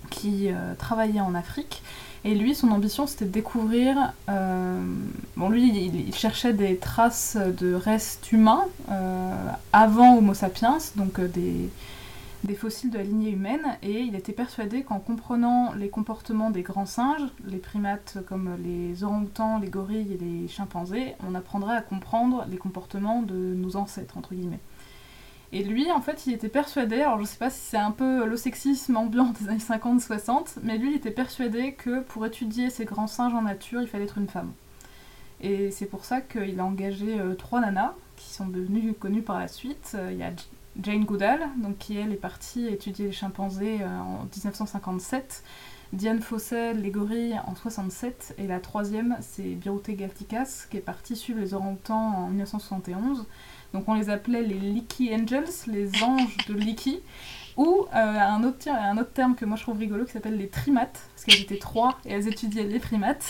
qui euh, travaillait en Afrique. Et lui, son ambition, c'était de découvrir... Euh, bon, lui, il, cherchait des traces de restes humains euh, avant Homo sapiens, donc des, des fossiles de la lignée humaine, et il était persuadé qu'en comprenant les comportements des grands singes, les primates comme les orang-outans, les gorilles et les chimpanzés, on apprendrait à comprendre les comportements de nos ancêtres, entre guillemets. Et lui, en fait, il était persuadé, alors je sais pas si c'est un peu le sexisme ambiant des années 50-60, mais lui, il était persuadé que pour étudier ces grands singes en nature, il fallait être une femme. Et c'est pour ça qu'il a engagé trois nanas qui sont devenues connues par la suite. Il y a Jane Goodall, donc, qui elle est partie étudier les chimpanzés en 1957. Diane Fossey, les gorilles en 67. Et la troisième, c'est Birute Galtikas, qui est partie suivre les orang-outans en 1971. Donc on les appelait les Leaky Angels, les anges de Leaky. Ou euh, un, autre, un autre terme que moi je trouve rigolo qui s'appelle les trimates, parce qu'elles étaient trois et elles étudiaient les primates.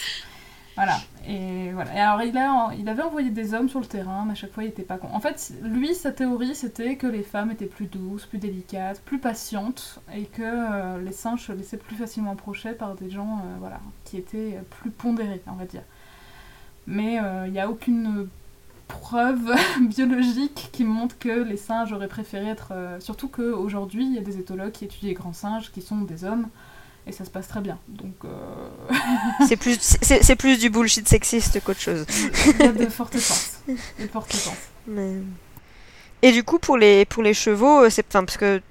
Voilà. Et voilà. Et alors il, avait envoyé des hommes sur le terrain, mais à chaque fois il était pas con. En fait, lui, sa théorie, c'était que les femmes étaient plus douces, plus délicates, plus patientes, et que euh, les singes se laissaient plus facilement approcher par des gens, euh, voilà, qui étaient plus pondérés, on va dire. Mais il n'y a aucune preuve biologique qui montre que les singes auraient préféré être. Euh, surtout qu'aujourd'hui, il y a des éthologues qui étudient les grands singes qui sont des hommes et ça se passe très bien. Donc. Euh, c'est plus, c'est, plus du bullshit sexiste qu'autre chose. il y a de fortes chances. De fortes chances. Et du coup, pour les, pour les chevaux, euh, c'est. Enfin, parce que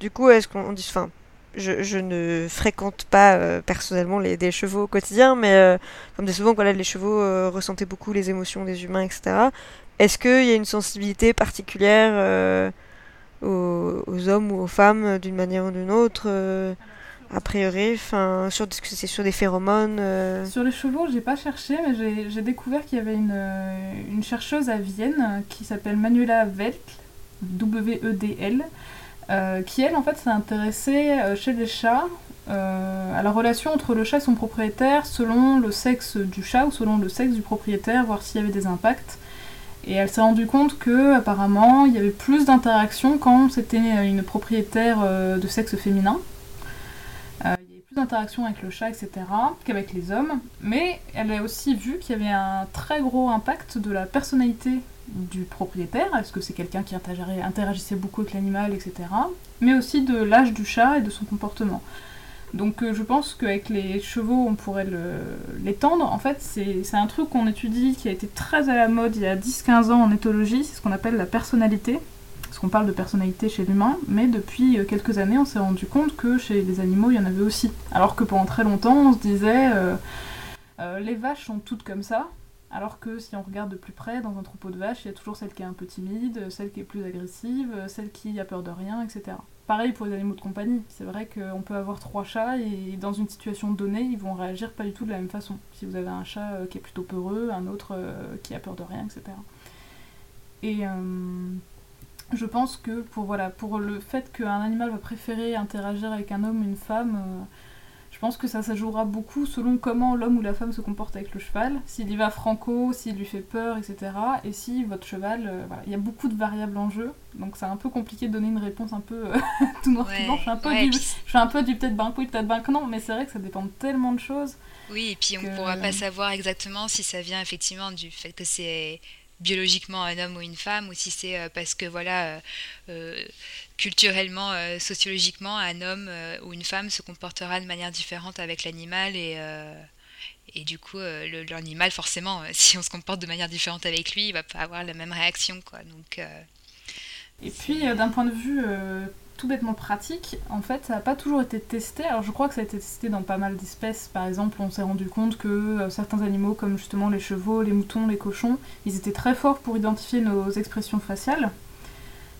du coup, est-ce qu'on dit. Enfin, je, je, ne fréquente pas personnellement les, des chevaux au quotidien, mais euh, comme dit souvent, voilà, les chevaux ressentaient beaucoup les émotions des humains, etc. Est-ce qu'il y a une sensibilité particulière aux, aux, hommes ou aux femmes d'une manière ou d'une autre a priori, enfin, sur, c'est sur des phéromones euh. Sur les chevaux, j'ai pas cherché, mais j'ai découvert qu'il y avait une, euh, chercheuse à Vienne qui s'appelle Manuela Wedl, W-E-D-L, euh, qui elle, en fait, s'est intéressée chez les chats à la relation entre le chat et son propriétaire selon le sexe du chat ou selon le sexe du propriétaire, voir s'il y avait des impacts. Et elle s'est rendue compte que apparemment il y avait plus d'interactions quand c'était une propriétaire de sexe féminin d'interaction avec le chat, etc., qu'avec les hommes, mais elle a aussi vu qu'il y avait un très gros impact de la personnalité du propriétaire, est-ce que c'est quelqu'un qui interagissait beaucoup avec l'animal, etc., mais aussi de l'âge du chat et de son comportement. Donc euh, je pense qu'avec les chevaux, on pourrait l'étendre. En fait, c'est un truc qu'on étudie qui a été très à la mode il y a 10-15 ans en éthologie, c'est ce qu'on appelle la personnalité qu'on parle de personnalité chez l'humain, mais depuis euh, quelques années, on s'est rendu compte que chez les animaux, il y en avait aussi. Alors que pendant très longtemps, on se disait euh, euh, les vaches sont toutes comme ça, alors que si on regarde de plus près, dans un troupeau de vaches, il y a toujours celle qui est un peu timide, celle qui est plus agressive, celle qui a peur de rien, etc. Pareil pour les animaux de compagnie. C'est vrai qu'on peut avoir trois chats et dans une situation donnée, ils vont réagir pas du tout de la même façon. Si vous avez un chat qui est plutôt peureux, un autre qui a peur de rien, etc. Et je pense que pour, voilà, pour le fait qu'un animal va préférer interagir avec un homme ou une femme, euh, je pense que ça, ça jouera beaucoup selon comment l'homme ou la femme se comporte avec le cheval, s'il y va franco, s'il lui fait peur, etc. Et si votre cheval, euh, voilà, il y a beaucoup de variables en jeu, donc c'est un peu compliqué de donner une réponse un peu euh, tout noir tout blanc. Je fais un peu du, je un peu du peut-être ben oui, peut-être ben non, mais c'est vrai que ça dépend de tellement de choses. Oui, et puis on ne pourra pas savoir exactement si ça vient effectivement du fait que c'est biologiquement un homme ou une femme, ou si c'est euh, parce que voilà, euh, euh, culturellement, sociologiquement, un homme ou une femme se comportera de manière différente avec l'animal et et du coup, l'animal, forcément, si on se comporte de manière différente avec lui, il va pas avoir la même réaction, quoi. Donc. et puis, d'un point de vue tout bêtement pratique, en fait, ça n'a pas toujours été testé. Alors je crois que ça a été testé dans pas mal d'espèces. Par exemple, on s'est rendu compte que euh, certains animaux, comme justement les chevaux, les moutons, les cochons, ils étaient très forts pour identifier nos expressions faciales.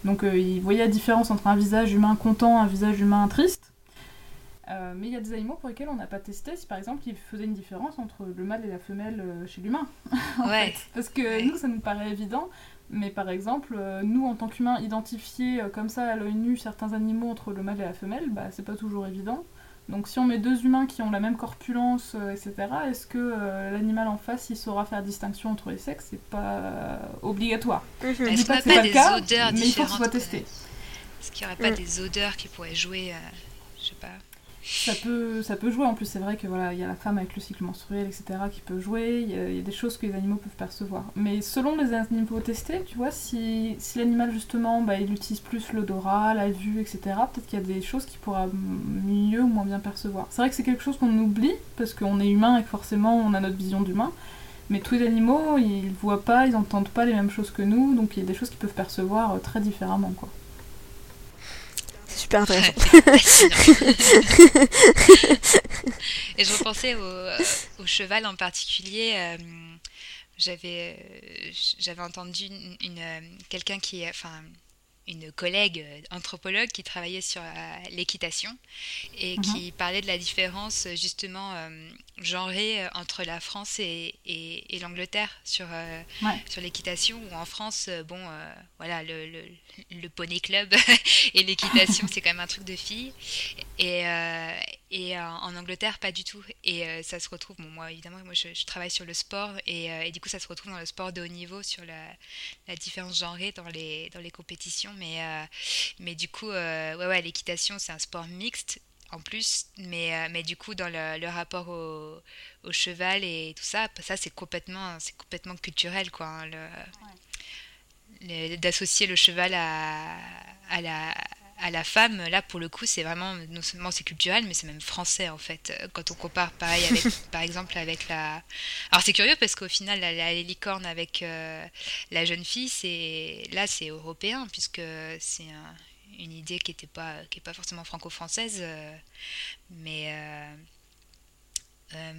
Donc euh, ils voyaient la différence entre un visage humain content et un visage humain triste. Euh, mais il y a des animaux pour lesquels on n'a pas testé si par exemple ils faisaient une différence entre le mâle et la femelle chez l'humain. ouais. Parce que nous, ça nous paraît évident, mais par exemple, euh, nous en tant qu'humains, identifier euh, comme ça à l'œil nu certains animaux entre le mâle et la femelle, bah, c'est pas toujours évident. Donc si on met deux humains qui ont la même corpulence, euh, etc., est-ce que l'animal en face, il saura faire distinction entre les sexes? C'est pas obligatoire. Mhm. Je dis pas que c'est pas le cas, mais il faut que ce soit testé. Est-ce qu'il n'y aurait pas des odeurs qui pourraient jouer, ça peut, ça peut jouer en plus, c'est vrai que voilà, il y a la femme avec le cycle menstruel, etc., qui peut jouer, il y, a des choses que les animaux peuvent percevoir. Mais selon les animaux testés, tu vois, si, si l'animal justement, bah, il utilise plus l'odorat, la vue, etc., peut-être qu'il y a des choses qu'il pourra mieux ou moins bien percevoir. C'est vrai que c'est quelque chose qu'on oublie, parce qu'on est humain et que forcément on a notre vision d'humain, mais tous les animaux, ils voient pas, ils entendent pas les mêmes choses que nous, donc il y a des choses qu'ils peuvent percevoir euh, très différemment, quoi super intéressant. et je repensais au, cheval en particulier. Euh, j'avais j'avais entendu une, quelqu'un qui enfin une collègue euh, anthropologue qui travaillait sur euh, l'équitation et mhm. qui parlait de la différence euh, justement genrée entre la France et, et, l'Angleterre sur, sur l'équitation où en France bon voilà le, le, le, poney club et l'équitation c'est quand même un truc de filles et, et en Angleterre pas du tout. Et ça se retrouve bon moi évidemment moi je, travaille sur le sport et, du coup ça se retrouve dans le sport de haut niveau sur la, la différence genrée dans les, dans les compétitions. Mais, euh, mais du coup, euh, ouais, ouais, l'équitation, c'est un sport mixte en plus, mais, euh, mais du coup, dans le, rapport au, au, cheval et tout ça, ça c'est complètement, c'est complètement culturel, quoi. Hein, d'associer le cheval à, à la à la femme, là pour le coup, c'est vraiment non seulement c'est culturel, mais c'est même français en fait. Quand on compare pareil avec, par exemple, avec la. Alors c'est curieux parce qu'au final, la, licorne avec euh, la jeune fille, c'est là c'est européen puisque c'est une idée qui n'était pas pas forcément franco-française, euh, mais euh,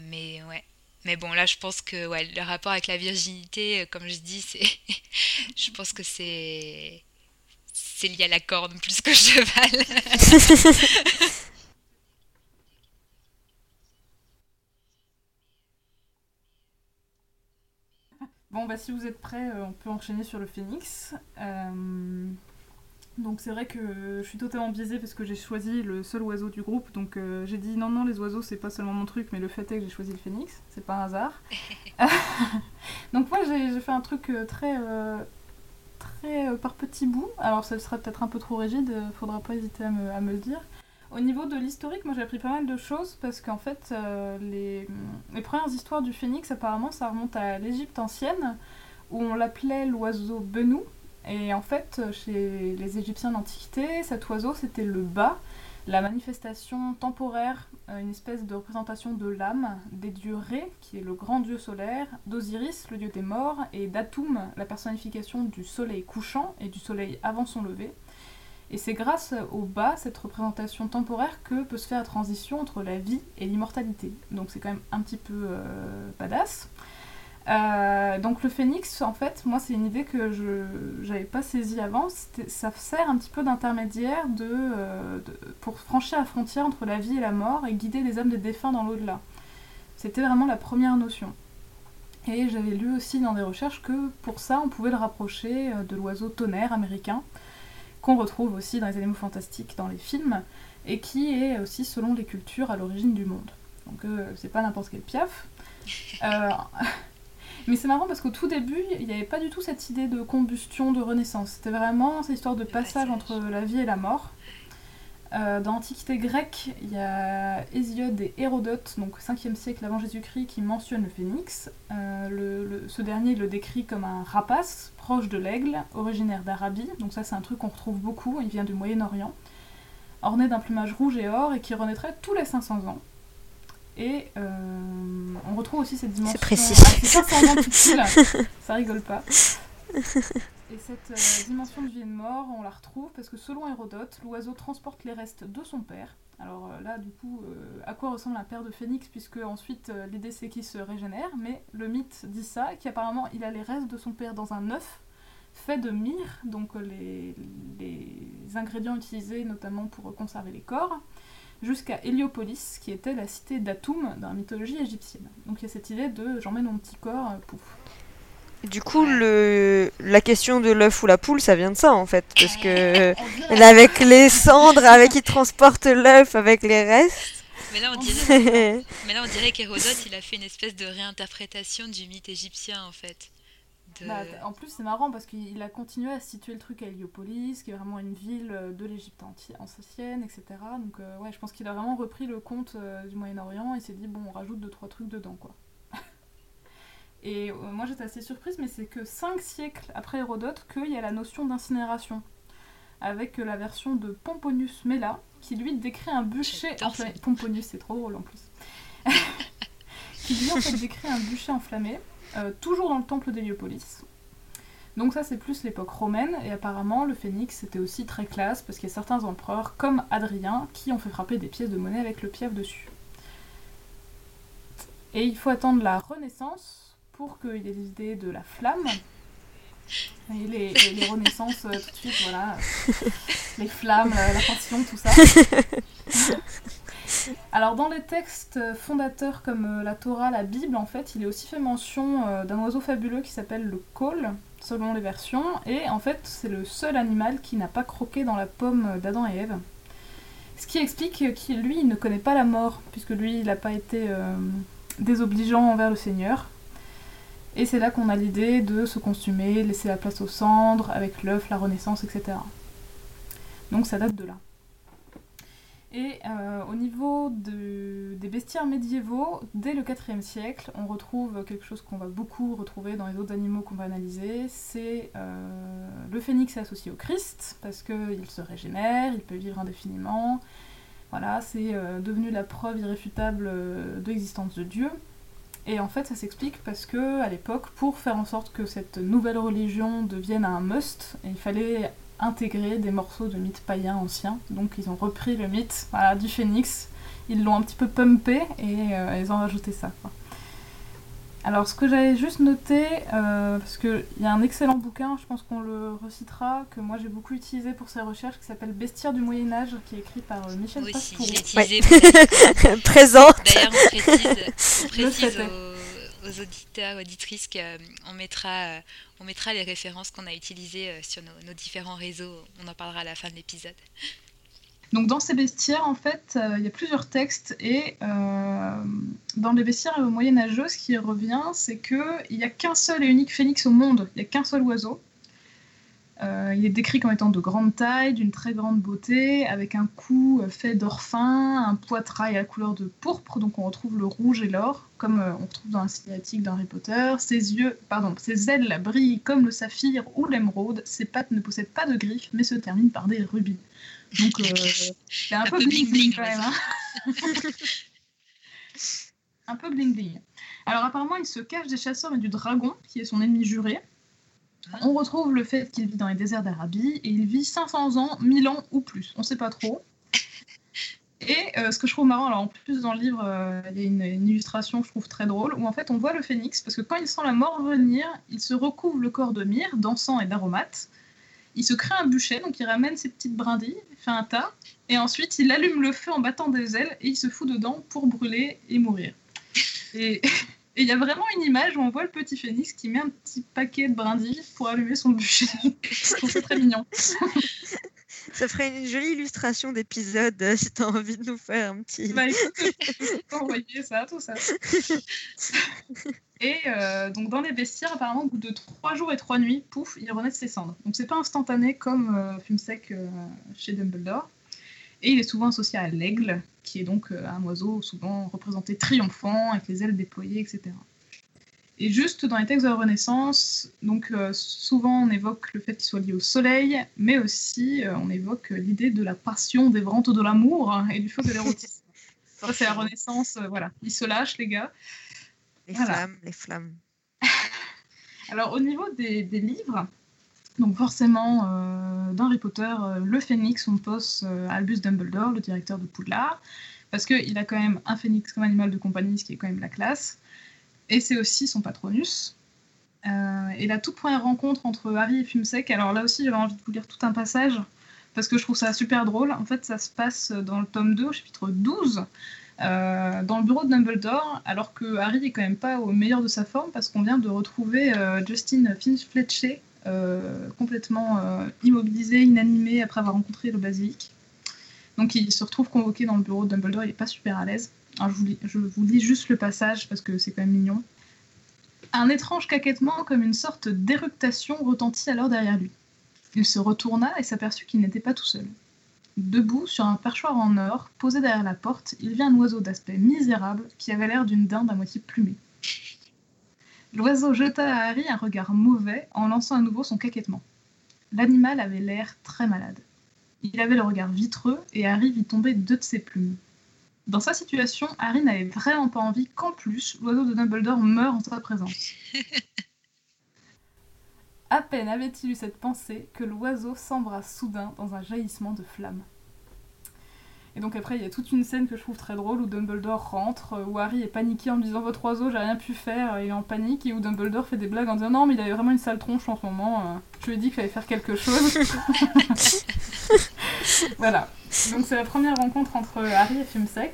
mais bon, là, je pense que le rapport avec la virginité, comme je dis, c'est, je pense que c'est c'est lié à la corde plus que cheval. bon, bah si vous êtes prêts, euh, on peut enchaîner sur le phénix. Euh, donc c'est vrai que je suis totalement biaisée parce que j'ai choisi le seul oiseau du groupe. Donc euh, j'ai dit non, non, les oiseaux, c'est pas seulement mon truc, mais le fait est que j'ai choisi le phénix. C'est pas un hasard. donc moi, j'ai fait un truc très euh, par petits bouts. Alors ça serait peut-être un peu trop rigide, euh, faudra pas hésiter à me, le dire. Au niveau de l'historique, moi j'ai appris pas mal de choses parce qu'en fait, euh, les, les, premières histoires du phénix, apparemment, ça remonte à l'Égypte ancienne où on l'appelait l'oiseau Benou. Et en fait, chez les Égyptiens d'Antiquité, cet oiseau c'était le bas la manifestation temporaire, euh, une espèce de représentation de l'âme des dieux Ré, qui est le grand dieu solaire, d'Osiris, le dieu des morts, et d'Atum, la personnification du soleil couchant et du soleil avant son lever. Et c'est grâce au bas, cette représentation temporaire, que peut se faire la transition entre la vie et l'immortalité. Donc c'est quand même un petit peu euh, badass. Euh, donc le phénix, en fait, moi c'est une idée que je n'avais pas saisie avant. Ça sert un petit peu d'intermédiaire euh, pour franchir la frontière entre la vie et la mort et guider les âmes des défunts dans l'au-delà. C'était vraiment la première notion. Et j'avais lu aussi dans des recherches que pour ça on pouvait le rapprocher euh, de l'oiseau tonnerre américain, qu'on retrouve aussi dans les animaux fantastiques dans les films, et qui est aussi selon les cultures à l'origine du monde. Donc c'est pas n'importe quel piaf. Mais c'est marrant parce qu'au tout début, il n'y avait pas du tout cette idée de combustion, de renaissance. C'était vraiment cette histoire de passage entre la vie et la mort. Euh, dans l'Antiquité grecque, il y a Hésiode et Hérodote, donc 5e siècle avant Jésus-Christ, qui mentionnent le phénix. Euh, ce dernier le décrit comme un rapace, proche de l'aigle, originaire d'Arabie. Donc ça c'est un truc qu'on retrouve beaucoup, il vient du Moyen-Orient. Orné d'un plumage rouge et or et qui renaîtrait tous les 500 ans. Et euh, on retrouve aussi cette dimension. C'est précis. ça rigole pas. Et cette euh, dimension de vie et de mort, on la retrouve parce que selon Hérodote, l'oiseau transporte les restes de son père. Alors euh, là, du coup, à quoi ressemble un père de phénix Puisque ensuite, l'idée c'est qu'il se régénère, mais le mythe dit ça, qu'apparemment il a les restes de son père dans un œuf fait de myrrhe, donc les, les ingrédients utilisés notamment pour conserver les corps jusqu'à Héliopolis, qui était la cité d'Atum dans la mythologie égyptienne. Donc il y a cette idée de j'emmène mon petit corps, euh, pouf. Du coup, le... la question de l'œuf ou la poule, ça vient de ça en fait. Parce que avec les cendres, avec il transporte l'œuf avec les restes. Mais là, on dirait, Mais là, on dirait qu'Hérodote, il a fait une espèce de réinterprétation du mythe égyptien en fait. Bah, en plus, c'est marrant parce qu'il a continué à situer le truc à Héliopolis, qui est vraiment une ville euh, de l'Égypte ancienne, etc. Donc, euh, ouais, je pense qu'il a vraiment repris le conte euh, du Moyen-Orient et s'est dit, bon, on rajoute deux trois trucs dedans, quoi. et moi, j'étais assez surprise, mais c'est que cinq siècles après Hérodote qu'il y a la notion d'incinération. Avec la version de Pomponius Mela, qui lui décrit un bûcher enflammé. Pomponius, c'est trop drôle en plus. qui lui en fait décrit un bûcher enflammé euh, toujours dans le temple d'Héliopolis. Donc ça c'est plus l'époque romaine, et apparemment le phénix c'était aussi très classe, parce qu'il y a certains empereurs, comme Adrien, qui ont fait frapper des pièces de monnaie avec le piaf dessus. Et il faut attendre la Renaissance pour qu'il ait l'idée de la flamme. Et les, les, renaissances, euh, tout de suite, voilà. les flammes, la, passion, tout ça. Alors, dans les textes fondateurs comme euh, la Torah, la Bible, en fait, il est aussi fait mention euh, d'un oiseau fabuleux qui s'appelle le col, selon les versions. Et en fait, c'est le seul animal qui n'a pas croqué dans la pomme d'Adam et Ève. Ce qui explique qu'il, lui, il ne connaît pas la mort, puisque lui, il n'a pas été désobligeant envers le Seigneur. Et c'est là qu'on a l'idée de se consumer, laisser la place aux cendres, avec l'œuf, la renaissance, etc. Donc ça date de là. Et euh, au niveau des bestiaires médiévaux, dès le IVe siècle, on retrouve quelque chose qu'on va beaucoup retrouver dans les autres animaux qu'on va analyser, c'est euh, le phénix associé au Christ, parce qu'il se régénère, il peut vivre indéfiniment. Voilà, c'est euh, devenu la preuve irréfutable de l'existence de Dieu. Et en fait, ça s'explique parce que à l'époque, pour faire en sorte que cette nouvelle religion devienne un must, il fallait intégrer des morceaux de mythes païens anciens. Donc ils ont repris le mythe du phénix, ils l'ont un petit peu pumpé et euh, ils ont rajouté ça. Alors ce que j'avais juste noté, euh, parce qu'il y a un excellent bouquin, je pense qu'on le recitera, que moi j'ai beaucoup utilisé pour ces recherches, qui s'appelle Bestiaire du Moyen Âge, qui est écrit par euh, Michel oui, Pascourt. utilisé Présente D'ailleurs on précise, aux, auditeurs, auditrices qu'on mettra, euh, on mettra les références qu'on a utilisées sur nos différents réseaux, on en parlera à la fin de l'épisode. Donc dans ces bestiaires, en fait, euh, il y a plusieurs textes et euh, dans les bestiaires moyenâgeux, ce qui revient, c'est qu'il n'y a qu'un seul et unique phénix au monde, il n'y a qu'un seul oiseau. Euh, il est décrit comme étant de grande taille, d'une très grande beauté, avec un cou fait d'or fin, un poitrail à couleur de pourpre, donc on retrouve le rouge et l'or, comme on retrouve dans la cinématique d'Harry Potter. Ses yeux, pardon, ses ailes brillent comme le saphir ou l'émeraude. Ses pattes ne possèdent pas de griffes, mais se terminent par des rubis. Donc, euh, c'est un, peu bling bling, quand même. Hein. un peu bling bling. Alors, apparemment, il se cache des chasseurs et du dragon, qui est son ennemi juré. On retrouve le fait qu'il vit dans les déserts d'Arabie et il vit 500 ans, 1000 ans ou plus. On ne sait pas trop. Et euh, ce que je trouve marrant, alors en plus dans le livre, euh, il y a une, illustration que je trouve très drôle, où en fait on voit le phénix, parce que quand il sent la mort venir, il se recouvre le corps de myrrhe, d'encens et d'aromates, il se crée un bûcher, donc il ramène ses petites brindilles, il fait un tas, et ensuite il allume le feu en battant des ailes et il se fout dedans pour brûler et mourir. Et il y a vraiment une image où on voit le petit phénix qui met un petit paquet de brindilles pour allumer son bûcher. Je trouve ça très mignon. Ça ferait une jolie illustration d'épisode euh, si tu as envie de nous faire un petit. Bah écoute, envoyer ça, tout ça. Et euh, donc dans les bestiaires, apparemment, au bout de trois jours et trois nuits, pouf, il renaît de ses cendres. Donc c'est pas instantané comme euh, Fumsec euh, chez Dumbledore. Et il est souvent associé à l'aigle, qui est donc un oiseau souvent représenté triomphant, avec les ailes déployées, etc. Et juste dans les textes de la Renaissance, donc souvent on évoque le fait qu'il soit lié au soleil, mais aussi on évoque l'idée de la passion dévorante de l'amour hein, et du feu de l'érotisme. Ça c'est la Renaissance, voilà, ils se lâchent les gars. Les flammes, les flammes. Alors au niveau des, livres, donc forcément euh, dans Harry Potter, euh, le phénix, on pose euh, Albus Dumbledore, le directeur de Poudlard, parce qu'il a quand même un phénix comme animal de compagnie, ce qui est quand même la classe, et c'est aussi son patronus. et la toute première rencontre entre Harry et Fumsec, alors là aussi j'avais envie de vous lire tout un passage, parce que je trouve ça super drôle. En fait, ça se passe dans le tome 2, au chapitre 12. Euh, dans le bureau de Dumbledore, alors que Harry est quand même pas au meilleur de sa forme parce qu'on vient de retrouver Justin Finch-Fletcher complètement immobilisé, inanimé après avoir rencontré le basilic. Donc il se retrouve convoqué dans le bureau de Dumbledore, il n'est pas super à l'aise. Alors je vous, lis, je vous lis juste le passage parce que c'est quand même mignon. Un étrange caquettement comme une sorte d'éruptation retentit alors derrière lui. Il se retourna et s'aperçut qu'il n'était pas tout seul. Debout sur un perchoir en or, posé derrière la porte, il vit un oiseau d'aspect misérable qui avait l'air d'une dinde à moitié plumée. L'oiseau jeta à Harry un regard mauvais en lançant à nouveau son caquettement. L'animal avait l'air très malade. Il avait le regard vitreux et Harry vit tomber deux de ses plumes. Dans sa situation, Harry n'avait vraiment pas envie qu'en plus l'oiseau de Dumbledore meure en sa présence. À peine avait-il eu cette pensée que l'oiseau s'embrase soudain dans un jaillissement de flammes. Et donc après, il y a toute une scène que je trouve très drôle où Dumbledore rentre, où Harry est paniqué en disant votre oiseau, j'ai rien pu faire, il est en panique, et où Dumbledore fait des blagues en disant non mais il avait vraiment une sale tronche en ce moment, je lui ai dit qu'il fallait faire quelque chose. voilà. Donc c'est la première rencontre entre Harry et Fumsec.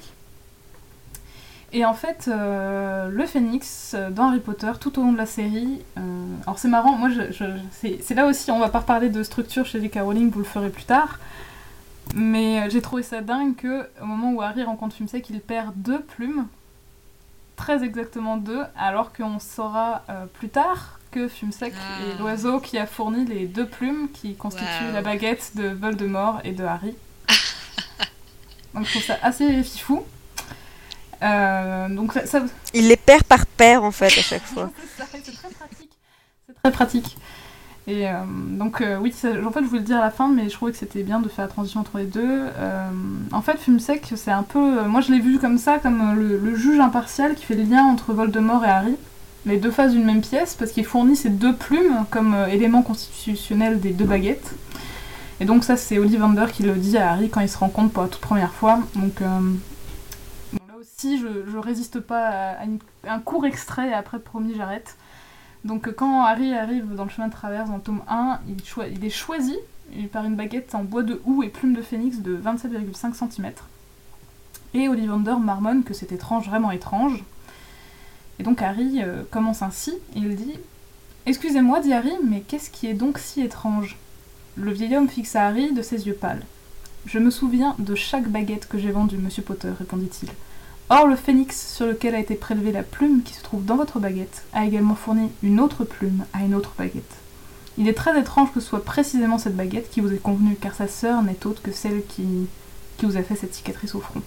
Et en fait, euh, le phénix euh, dans Harry Potter, tout au long de la série, euh, alors c'est marrant, moi je, c'est là aussi, on va pas reparler de structure chez J.K. Rowling, vous le ferez plus tard, mais j'ai trouvé ça dingue que au moment où Harry rencontre Fumsec, il perd deux plumes, très exactement deux, alors qu'on saura plus tard que Fumsec ah. est l'oiseau qui a fourni les deux plumes qui constituent la baguette de Voldemort et de Harry. Donc je trouve ça assez fifou. Euh, donc ça, Il les perd par paire en fait à chaque fois. c'est très pratique. C'est très pratique. Et euh, donc euh, oui, en fait je voulais le dire à la fin, mais je trouvais que c'était bien de faire la transition entre les deux. en fait, Fumsec, c'est un peu... moi je l'ai vu comme ça, comme le, juge impartial qui fait le lien entre Voldemort et Harry. Les deux faces d'une même pièce, parce qu'il fournit ces deux plumes comme élément constitutionnel des deux baguettes. Et donc ça c'est Ollivander qui le dit à Harry quand il se rencontre pour la toute première fois. Donc si je, je résiste pas à, un court extrait et après promis j'arrête. Donc quand Harry arrive dans le chemin de traverse dans le tome 1, il, est choisi par une baguette en bois de houx et plume de phénix de 27,5 cm. Et Ollivander marmonne que c'est étrange, vraiment étrange. Et donc Harry euh, commence ainsi, il dit Excusez-moi, dit Harry, mais qu'est-ce qui est donc si étrange? Le vieil homme fixa Harry de ses yeux pâles. Je me souviens de chaque baguette que j'ai vendue, monsieur Potter, répondit-il. Or, le phénix sur lequel a été prélevée la plume qui se trouve dans votre baguette a également fourni une autre plume à une autre baguette. Il est très étrange que ce soit précisément cette baguette qui vous est convenue, car sa sœur n'est autre que celle qui, qui vous a fait cette cicatrice au front.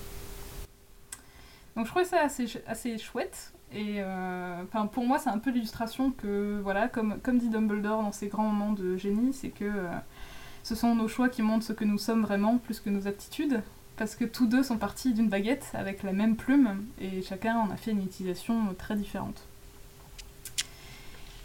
Donc je trouvais ça assez, assez chouette. Et euh, pour moi, c'est un peu l'illustration que, voilà, comme, dit Dumbledore dans ses grands moments de génie, c'est que euh, ce sont nos choix qui montrent ce que nous sommes vraiment plus que nos aptitudes parce que tous deux sont partis d'une baguette avec la même plume et chacun en a fait une utilisation très différente.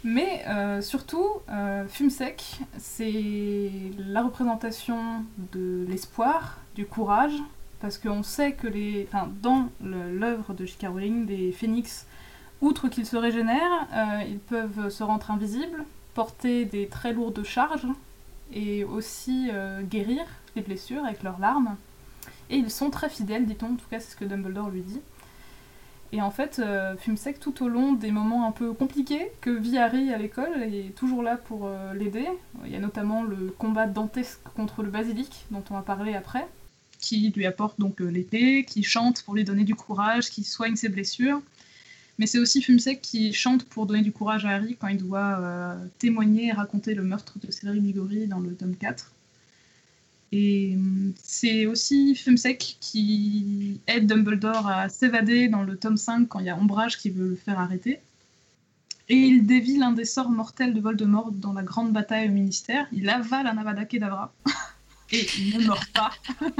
Mais euh, surtout, euh, Fumsec, c'est la représentation de l'espoir, du courage, parce qu'on sait que les, dans l'œuvre de J.K. Rowling, des phénix, outre qu'ils se régénèrent, euh, ils peuvent se rendre invisibles, porter des très lourdes charges et aussi guérir les blessures avec leurs larmes. Et ils sont très fidèles, dit-on, en tout cas c'est ce que Dumbledore lui dit. Et en fait, euh, Fumsec, tout au long des moments un peu compliqués que vit Harry à l'école, est toujours là pour euh, l'aider. Il y a notamment le combat dantesque contre le basilic, dont on va parler après. Qui lui apporte donc euh, l'épée, qui chante pour lui donner du courage, qui soigne ses blessures. Mais c'est aussi Fumsec qui chante pour donner du courage à Harry quand il doit témoigner et raconter le meurtre de Cédric Diggory dans le tome 4. Et hum, c'est aussi Fumsec qui aide Dumbledore à s'évader dans le tome 5 quand il y a Ombrage qui veut le faire arrêter. Et il dévie l'un des sorts mortels de Voldemort dans la grande bataille au ministère. Il avale un Avada Kedavra. et il ne meurt pas.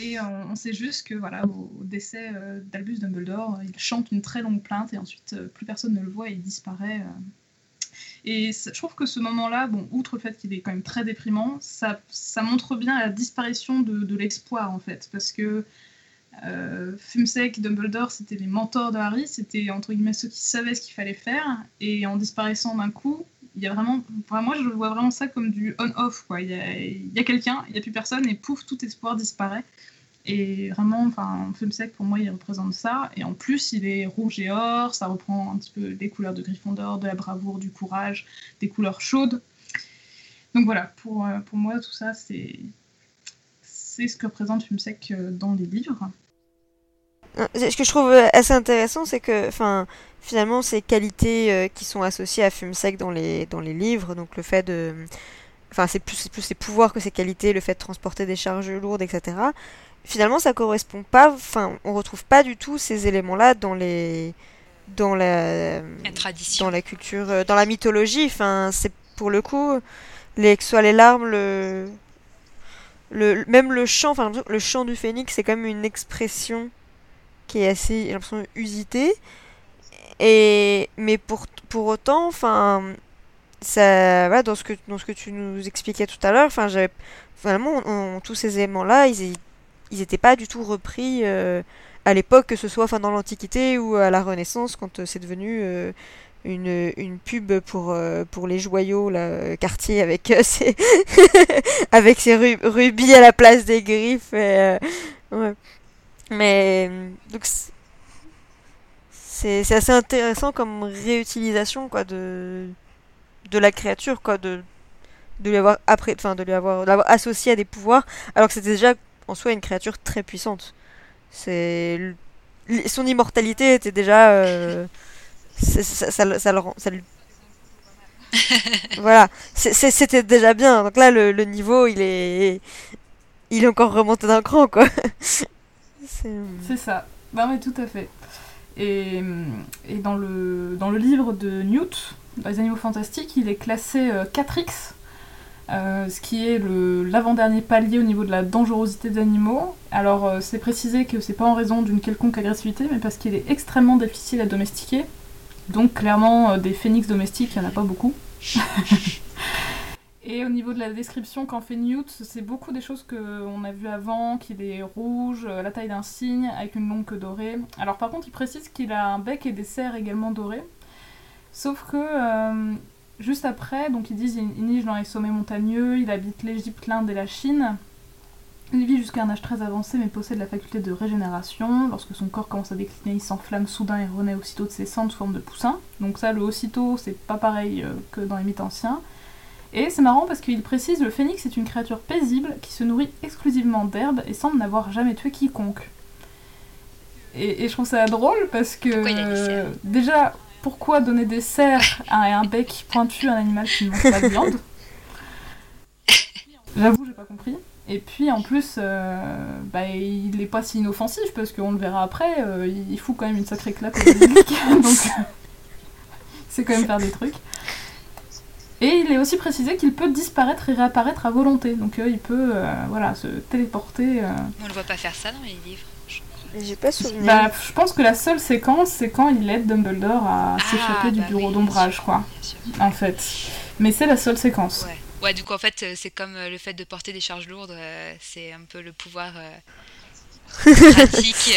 Et on, sait juste que voilà, au, décès euh, d'Albus Dumbledore, il chante une très longue plainte et ensuite euh, plus personne ne le voit et il disparaît. Euh, et je trouve que ce moment-là, bon, outre le fait qu'il est quand même très déprimant, ça, montre bien la disparition de, l'espoir en fait, parce que euh, Fumsec, Dumbledore, c'était les mentors de Harry, c'était entre guillemets ceux qui savaient ce qu'il fallait faire, et en disparaissant d'un coup, il y a vraiment, moi je vois vraiment ça comme du on-off, quoi. Il y a quelqu'un, il n'y a plus personne, et pouf, tout espoir disparaît. Et vraiment, enfin, Fumsec, pour moi, il représente ça. Et en plus, il est rouge et or, ça reprend un petit peu les couleurs de Gryffondor, de la bravoure, du courage, des couleurs chaudes. Donc voilà, pour, euh, pour moi, tout ça, c'est, ce que représente Fumsec euh, dans les livres. Euh, ce que je trouve assez intéressant, c'est que, enfin, finalement, ces qualités qui sont associées à Fumsec dans les, dans les livres, donc le fait de. Enfin, c'est plus, c'est plus ses pouvoirs que ses qualités, le fait de transporter des charges lourdes, etc finalement ça correspond pas enfin on retrouve pas du tout ces éléments là dans les dans la, tradition. dans la culture euh, dans la mythologie. Enfin c'est pour le coup les que soit les larmes le le même le chant enfin le chant du phénix c'est quand même une expression qui est assez l'impression usitée. Et mais pour pour autant enfin ça, voilà, dans ce que dans ce que tu nous expliquais tout à l'heure, enfin, j'avais vraiment tous ces éléments-là, ils ils n'étaient pas du tout repris euh, à l'époque, que ce soit enfin dans l'Antiquité ou à la Renaissance, quand euh, c'est devenu euh, une, une, pub pour, pour les joyaux, là, quartier, avec ses, avec ses rubis à la place des griffes. Mais donc c'est assez intéressant comme réutilisation quoi de de la créature quoi de de lui avoir après de lui avoir l'avoir associé à des pouvoirs alors que c'était déjà en soi une créature très puissante. C'est son immortalité était déjà euh, ça, ça, ça, le rend ça voilà. C'était déjà bien. Donc là le, le, niveau il est il est encore remonté d'un cran quoi. C'est ça. Bah mais tout à fait. Et, et dans le dans le livre de Newt les animaux fantastiques il est classé 4x euh, ce qui est l'avant-dernier palier au niveau de la dangerosité des animaux. Alors euh, c'est précisé que c'est pas en raison d'une quelconque agressivité, mais parce qu'il est extrêmement difficile à domestiquer. Donc clairement, euh, des phénix domestiques, il n'y en a pas beaucoup. Et au niveau de la description qu'en fait Newt, c'est beaucoup des choses qu'on a vues avant, qu'il est rouge, la taille d'un cygne, avec une longue queue dorée. Alors par contre, il précise qu'il a un bec et des serres également dorés. Sauf que Juste après, donc ils disent il niche dans les sommets montagneux, il habite l'Égypte, l'Inde et la Chine. Il vit jusqu'à un âge très avancé mais possède la faculté de régénération. Lorsque son corps commence à décliner, il s'enflamme soudain et renaît aussitôt de ses cendres sous forme de poussin. Donc ça, le aussitôt, c'est pas pareil euh, que dans les mythes anciens. Et c'est marrant parce qu'il précise le phénix est une créature paisible qui se nourrit exclusivement d'herbes et semble n'avoir jamais tué quiconque. Et, je trouve ça drôle parce que déjà pourquoi donner des serres à un bec pointu à un animal qui ne mange pas de viande J'avoue, j'ai pas compris. Et puis en plus, euh, bah, il est pas si inoffensif parce qu'on le verra après, euh, il fout quand même une sacrée claque au donc c'est quand même faire des trucs. Et il est aussi précisé qu'il peut disparaître et réapparaître à volonté, donc euh, il peut voilà, se téléporter. On le voit pas faire ça dans les livres. J'ai pas souvenir. Bah, je pense que la seule séquence, c'est quand il aide Dumbledore à ah, s'échapper du bah bureau d'ombrage, quoi. En fait. Mais c'est la seule séquence. Ouais. ouais, du coup, en fait, euh, c'est comme euh, le fait de porter des charges lourdes, euh, c'est un peu le pouvoir pratique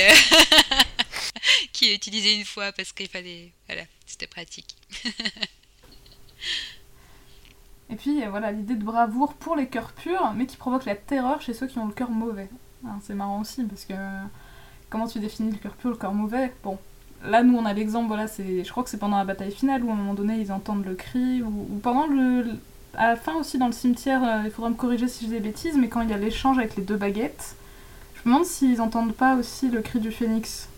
qui est utilisé une fois parce qu'il fallait. Voilà, c'était pratique. Et puis voilà l'idée de bravoure pour les cœurs purs, mais qui provoque la terreur chez ceux qui ont le cœur mauvais. C'est marrant aussi parce que comment tu définis le cœur pur, le cœur mauvais? Bon, là nous on a l'exemple, voilà, c'est, je crois que c'est pendant la bataille finale où à un moment donné ils entendent le cri, ou, pendant le, à la fin aussi dans le cimetière, euh, il faudra me corriger si je dis des bêtises, mais quand il y a l'échange avec les deux baguettes, je me demande s'ils entendent pas aussi le cri du phénix.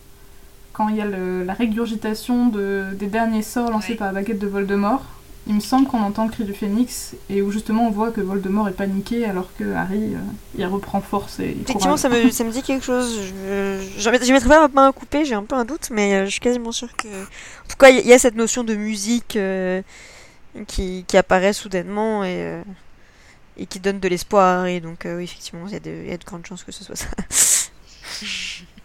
Quand il y a la régurgitation de, des derniers sorts lancés par la baguette de Voldemort, il me semble qu'on entend le cri du phénix et où justement on voit que Voldemort est paniqué alors que Harry euh, il reprend force et Effectivement, ça me, ça me dit quelque chose. Je, je, mettrai pas ma main à couper, j'ai un peu un doute, mais euh, je suis quasiment sûre que. En tout cas, il y, a cette notion de musique euh, qui, qui, apparaît soudainement et, et qui donne de l'espoir à Harry. Donc, oui, effectivement, il y, y, a de grandes chances que ce soit ça.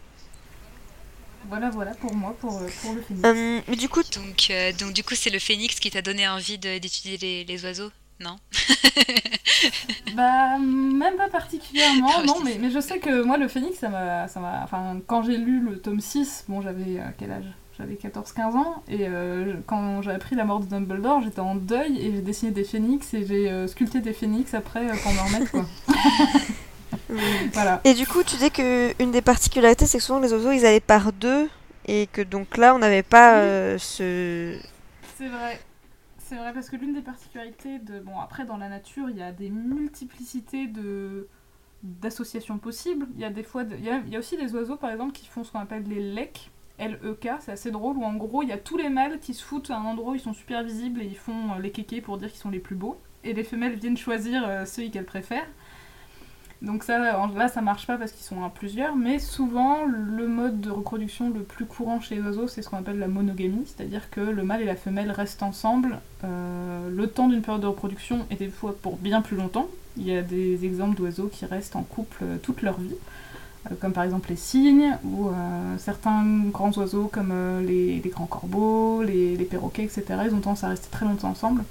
Voilà, voilà pour moi, pour, euh, pour le phénix. Euh, mais du coup, donc, euh, donc du coup, c'est le phénix qui t'a donné envie d'étudier les, les, oiseaux, non Bah, même pas particulièrement, ah non, mais, mais je sais que moi, le phénix, ça m'a. Enfin, quand j'ai lu le tome 6, bon, j'avais quel âge? J'avais 14-15 ans, et quand j'ai appris la mort de Dumbledore, j'étais en deuil, et j'ai dessiné des phénix, et j'ai sculpté des phénix après pour me remettre, quoi. Et du coup, tu dis que une des particularités, c'est que souvent les oiseaux, ils allaient par deux, et que donc là, on n'avait pas euh, ce. C'est vrai. C'est vrai parce que l'une des particularités de bon après dans la nature il y a des multiplicités de d'associations possibles. Il y a des fois il, y a, aussi des oiseaux par exemple qui font ce qu'on appelle les lecs. L-E-K, c'est assez drôle, où en gros il y a tous les mâles qui se foutent à un endroit où ils sont super visibles et ils font euh, les kékés pour dire qu'ils sont les plus beaux. Et les femelles viennent choisir euh, ceux qu'elles préfèrent. Donc ça, là, ça marche pas parce qu'ils sont à plusieurs, mais souvent, le mode de reproduction le plus courant chez les oiseaux, c'est ce qu'on appelle la monogamie, c'est-à-dire que le mâle et la femelle restent ensemble euh, le temps d'une période de reproduction et des fois pour bien plus longtemps. Il y a des exemples d'oiseaux qui restent en couple euh, toute leur vie, euh, comme par exemple les cygnes, ou certains grands oiseaux comme les, grands corbeaux, les, les perroquets, etc. Ils ont tendance à rester très longtemps ensemble.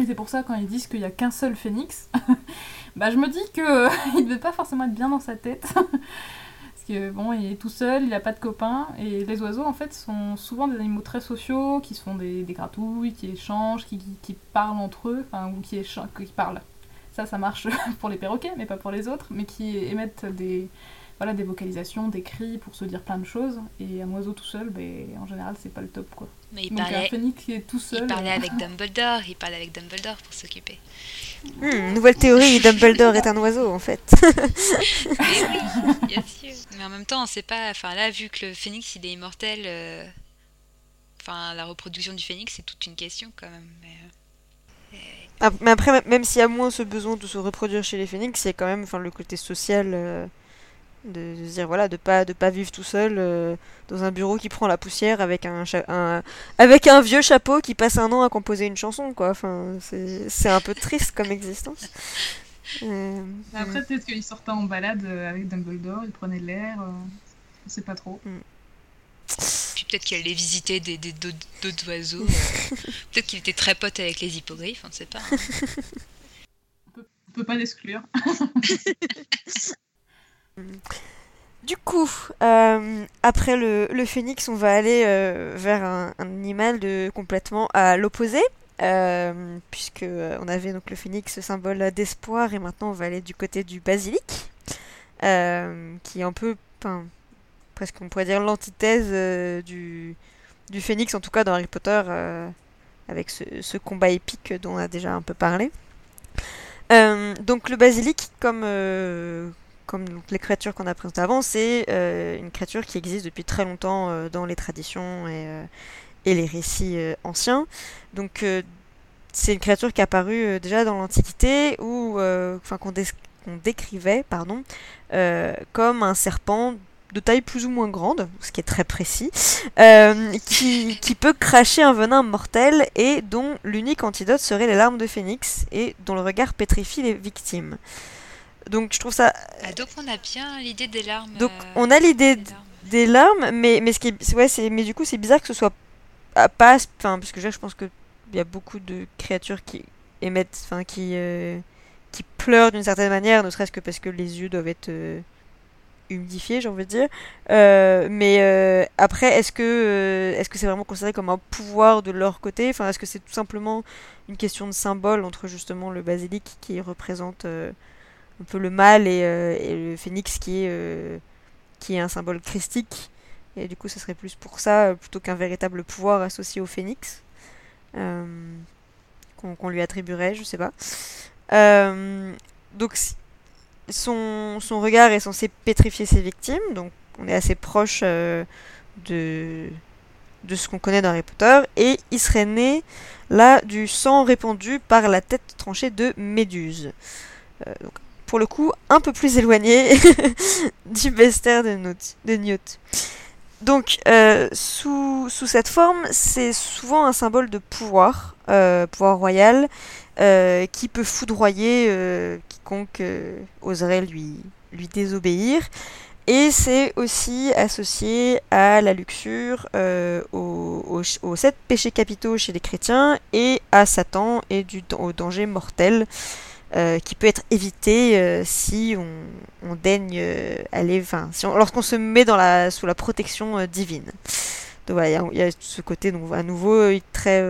Et c'est pour ça, quand ils disent qu'il n'y a qu'un seul phénix, bah, je me dis qu'il ne devait pas forcément être bien dans sa tête. Parce que bon, il est tout seul, il n'a pas de copains. Et les oiseaux, en fait, sont souvent des animaux très sociaux, qui se font des, gratouilles, qui échangent, qui, parlent entre eux, enfin, ou qui, qui parlent. Ça, ça marche pour les perroquets, mais pas pour les autres, mais qui émettent des, voilà, des vocalisations, des cris pour se dire plein de choses. Et un oiseau tout seul, ben, en général, c'est pas le top. quoi. Mais il parlait, qui est tout seul, il parlait euh, avec Dumbledore, il parlait avec Dumbledore pour s'occuper. Hmm, nouvelle théorie, Dumbledore est un oiseau en fait. Mais oui, bien sûr. Mais en même temps, on sait pas. Enfin là, vu que le phénix il est immortel, euh, enfin la reproduction du phénix c'est toute une question quand même. Mais, euh, ah, mais après, même s'il y a moins ce besoin de se reproduire chez les phénix, il y a quand même enfin, le côté social de, se dire voilà de pas de pas vivre tout seul euh, dans un bureau qui prend la poussière avec un, un, avec un vieux chapeau qui passe un an à composer une chanson quoi. Enfin c'est un peu triste comme existence. Euh, après peut-être qu'il sortait en balade euh, avec Dumbledore il prenait l'air on sait pas trop. Mm. puis peut-être qu'il allait visiter des d'autres oiseaux peut-être qu'il était très pote avec les hippogriffes on ne sait pas hein. on peut pas l'exclure Du coup, euh, après le, phénix, on va aller euh, vers un, animal de complètement à l'opposé, euh, puisque on avait donc le phénix, symbole d'espoir, et maintenant on va aller du côté du basilic, qui est un peu, presque on pourrait dire l'antithèse du, du phénix, en tout cas dans Harry Potter, avec ce, ce, combat épique dont on a déjà un peu parlé. donc le basilic, comme comme les créatures qu'on a présentées avant, c'est euh, une créature qui existe depuis très longtemps euh, dans les traditions et, euh, les récits anciens. Donc c'est une créature qui est apparue déjà dans l'Antiquité, ou qu'on décrivait pardon, comme un serpent de taille plus ou moins grande, ce qui est très précis, qui, peut cracher un venin mortel et dont l'unique antidote serait les larmes de phénix et dont le regard pétrifie les victimes. Donc je trouve ça. Ah, donc on a bien l'idée des larmes. Donc euh, on a l'idée des, larmes, mais, mais, ce qui est, ouais, c'est, mais du coup c'est bizarre que ce soit pas. Enfin, parce que je pense qu'il y a beaucoup de créatures qui émettent. Enfin, qui, euh, qui pleurent d'une certaine manière, ne serait-ce que parce que les yeux doivent être. Euh, humidifiés, j'ai envie de dire. mais après, est-ce que est-ce que c'est vraiment considéré comme un pouvoir de leur côté? Enfin, est-ce que c'est tout simplement une question de symbole entre justement le basilic qui représente un peu le mal et, euh, le phénix qui est, euh, qui est un symbole christique. Et du coup, ce serait plus pour ça, euh, plutôt qu'un véritable pouvoir associé au phénix, qu'on lui attribuerait, je sais pas. donc, son, regard est censé pétrifier ses victimes, donc on est assez proche de, ce qu'on connaît dans Harry Potter, et il serait né là du sang répandu par la tête tranchée de Méduse. Pour le coup un peu plus éloigné du bester de, Newt. Donc, euh, sous, cette forme, c'est souvent un symbole de pouvoir, euh, pouvoir royal, euh, qui peut foudroyer quiconque oserait lui, désobéir. Et c'est aussi associé à la luxure, aux, aux, sept péchés capitaux chez les chrétiens, et à Satan et du, au danger mortel. Euh, qui peut être évité euh, si on, daigne euh, aller, enfin, si lorsqu'on se met dans la, sous la protection divine. Donc voilà, il y, a ce côté donc à nouveau très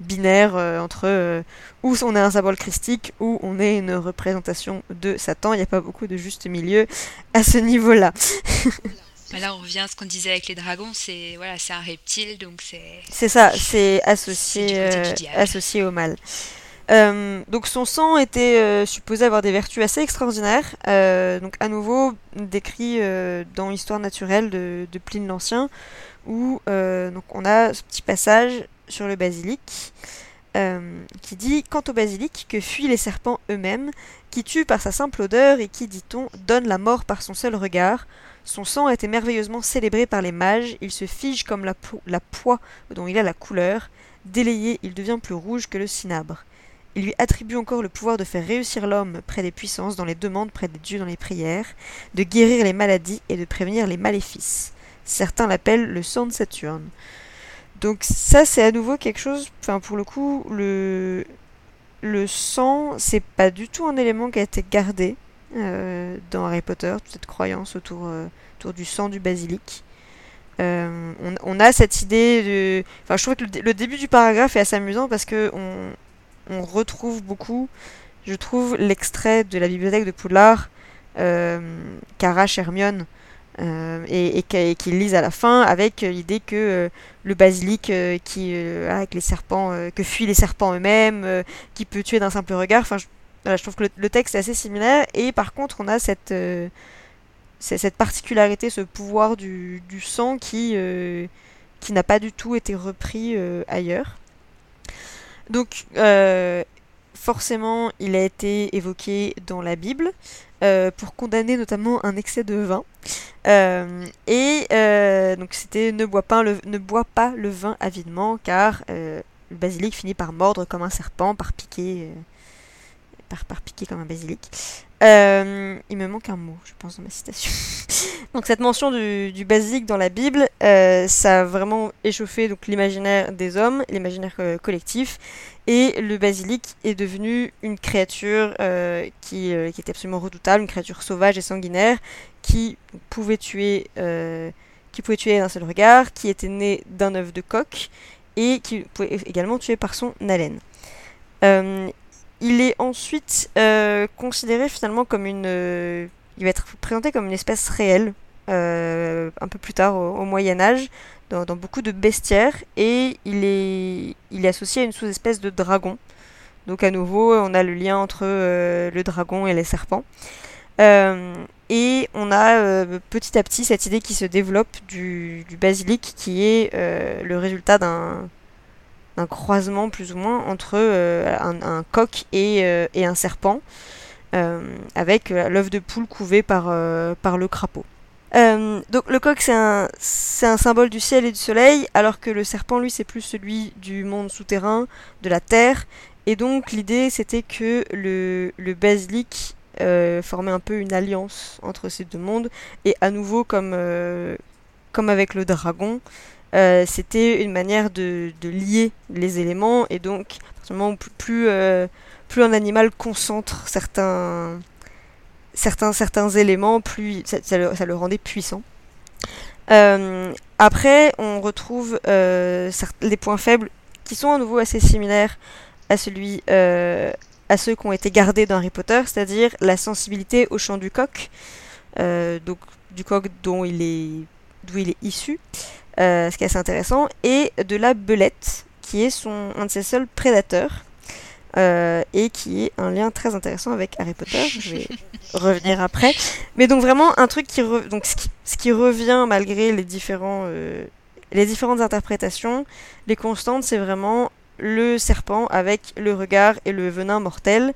binaire entre où on est un symbole christique ou on est une représentation de Satan. Il n'y a pas beaucoup de juste milieu à ce niveau-là. Là, on revient à ce qu'on disait avec les dragons, c'est voilà, c'est un reptile, donc c'est. C'est ça, c'est associé, associé au mal. Euh, donc son sang était euh, supposé avoir des vertus assez extraordinaires, euh, donc à nouveau décrit dans Histoire naturelle de, Pline l'Ancien, où on a ce petit passage sur le basilic qui dit Quant au basilic, que fuient les serpents eux-mêmes, qui tue par sa simple odeur et qui, dit-on, donne la mort par son seul regard. Son sang a été merveilleusement célébré par les mages, il se fige comme la, la poix dont il a la couleur. Délayé, il devient plus rouge que le cinabre. Il lui attribue encore le pouvoir de faire réussir l'homme près des puissances, dans les demandes près des dieux, dans les prières, de guérir les maladies et de prévenir les maléfices. Certains l'appellent le sang de Saturne. Donc ça c'est à nouveau quelque chose, enfin pour le coup, le, le sang, c'est pas du tout un élément qui a été gardé euh, dans Harry Potter, toute cette croyance autour, euh, autour du sang du basilic. Euh, on, a cette idée de. Enfin, je trouve que le, début du paragraphe est assez amusant parce que on, on retrouve beaucoup, je trouve, l'extrait de la bibliothèque de Poudlard qu'arrache Hermione euh, et, et qu'ils lisent à la fin avec l'idée que euh, le basilic euh, qui avec les serpents que fuient les serpents eux-mêmes qui peut tuer d'un simple regard. Enfin je, je trouve que le, texte est assez similaire et par contre on a cette cette particularité ce pouvoir du, du sang qui qui n'a pas du tout été repris ailleurs donc forcément il a été évoqué dans la Bible euh, pour condamner notamment un excès de vin. Euh, et euh, donc c'était ne bois pas le vin avidement car le basilic finit par mordre comme un serpent, par piquer par piquer comme un basilic. Il me manque un mot, je pense, dans ma citation. donc cette mention du, du dans la Bible, ça a vraiment échauffé donc l'imaginaire des hommes, l'imaginaire collectif, et le basilic est devenu une créature euh, qui, euh, était absolument redoutable, une créature sauvage et sanguinaire qui pouvait tuer, euh, qui pouvait tuer d'un seul regard, qui était né d'un œuf de coq et qui pouvait également tuer par son haleine. Il est ensuite considéré finalement comme une, il va être présenté comme une espèce réelle un peu plus tard au Moyen Âge, dans, beaucoup de bestiaires et il est, il est associé à une sous-espèce de dragon. Donc à nouveau, on a le lien entre euh, le dragon et les serpents. Euh, et on a euh, petit à petit cette idée qui se développe du, basilic qui est le résultat d'un d'un croisement plus ou moins entre un, coq et, et, un serpent, avec l'œuf de poule couvé par, le crapaud. Euh, donc le coq c'est un, symbole du ciel et du soleil, alors que le serpent lui c'est plus celui du monde souterrain, de la terre. Et donc l'idée c'était que le, basilic euh, formait un peu une alliance entre ces deux mondes. Et à nouveau euh, comme avec le dragon, c'était une manière de, lier les éléments. Et donc plus, plus un animal concentre certains certains, certains éléments, plus ça, le, rendait puissant. Euh, après, on retrouve euh, les points faibles qui sont à nouveau assez similaires à celui euh, à ceux qui ont été gardés dans Harry Potter, c'est-à-dire la sensibilité au chant du coq, donc du coq dont il est d'où il est issu, ce qui est assez intéressant, et de la belette qui est son un de ses seuls prédateurs. Euh, et qui est un lien très intéressant avec Harry Potter. Je vais revenir après. Mais donc vraiment un truc qui, donc ce qui, revient malgré les, différents, euh, les différentes interprétations, les constantes, c'est vraiment le serpent avec le regard et le venin mortel.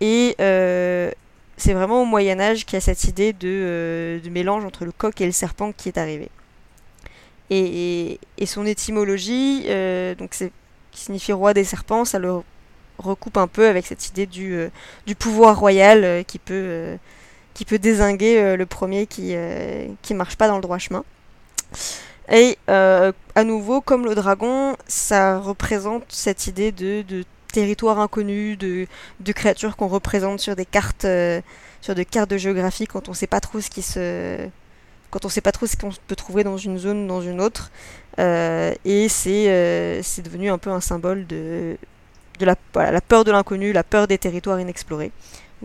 Et euh, c'est vraiment au Moyen Âge qu'il y a cette idée de, de, mélange entre le coq et le serpent qui est arrivé. Et, son étymologie, donc c'est qui signifie roi des serpents, ça le recoupe un peu avec cette idée du, euh, pouvoir royal euh, qui, peut, euh, qui peut désinguer le premier qui qui marche pas dans le droit chemin. Et à nouveau, comme le dragon, ça représente cette idée de, territoire inconnu, de, créatures qu'on représente sur des cartes, sur des cartes de géographie quand on sait pas trop ce qui se, quand on sait pas trop ce qu'on peut trouver dans une zone, dans une autre. et c'est c'est devenu un peu un symbole de, la, peur de l'inconnu, la peur des territoires inexplorés.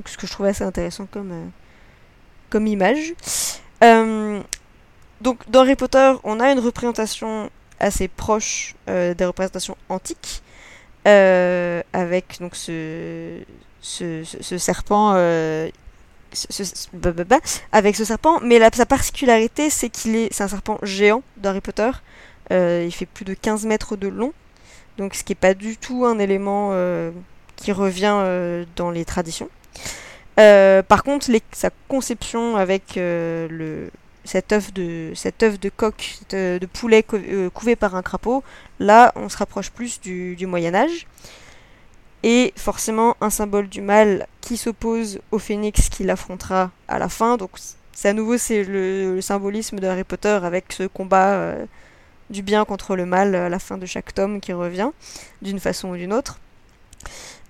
Ce que je trouvais assez intéressant comme, euh, image. Euh, donc, dans Harry Potter, on a une représentation assez proche euh, des représentations antiques, avec donc ce, serpent. Avec ce serpent, mais sa particularité, c'est qu'il est, c'est un serpent géant d'Harry Potter. il fait plus de 15 mètres de long, donc ce qui n'est pas du tout un élément euh, qui revient euh, dans les traditions. Euh, par contre, sa conception avec le, cet œuf de, cet œuf de coq, de, poulet couvé par un crapaud, là on se rapproche plus du, Moyen Âge. Et forcément un symbole du mal qui s'oppose au phénix qui l'affrontera à la fin. Donc c'est à nouveau c'est le, symbolisme de Harry Potter avec ce combat du bien contre le mal à la fin de chaque tome qui revient, d'une façon ou d'une autre.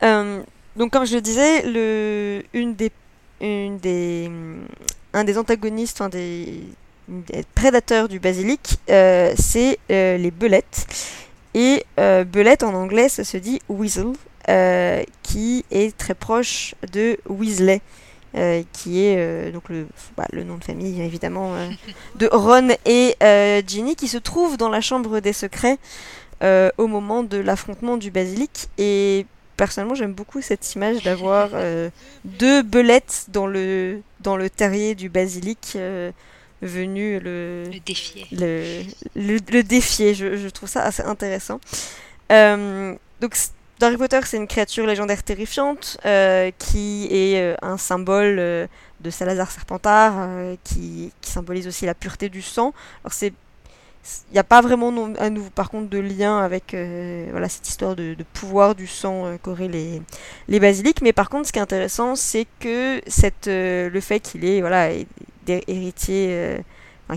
Euh, donc comme je le disais, le, une des, une des, un des antagonistes, un des, prédateurs du basilic, euh, c'est euh, les belettes. Et euh, belette en anglais, ça se dit weasel, qui est très proche de Weasley. qui est donc le, bah, le, nom de famille évidemment de Ron et Ginny qui se trouvent dans la chambre des secrets au moment de l'affrontement du basilic et personnellement, j'aime beaucoup cette image d'avoir euh, deux belettes dans le, dans le terrier du basilic euh, venu le, le défier. Le, le, défier, je, je, trouve ça assez intéressant. Euh, donc, Harry Potter, c'est une créature légendaire terrifiante qui est un symbole de Salazar Serpentard, qui, symbolise aussi la pureté du sang. Alors, c'est il n'y a pas vraiment à nouveau par contre de lien avec euh, voilà, cette histoire de, pouvoir du sang euh, qu'auraient les, les basiliques. Mais par contre, ce qui est intéressant, c'est que euh, le fait qu'il est voilà, héritier,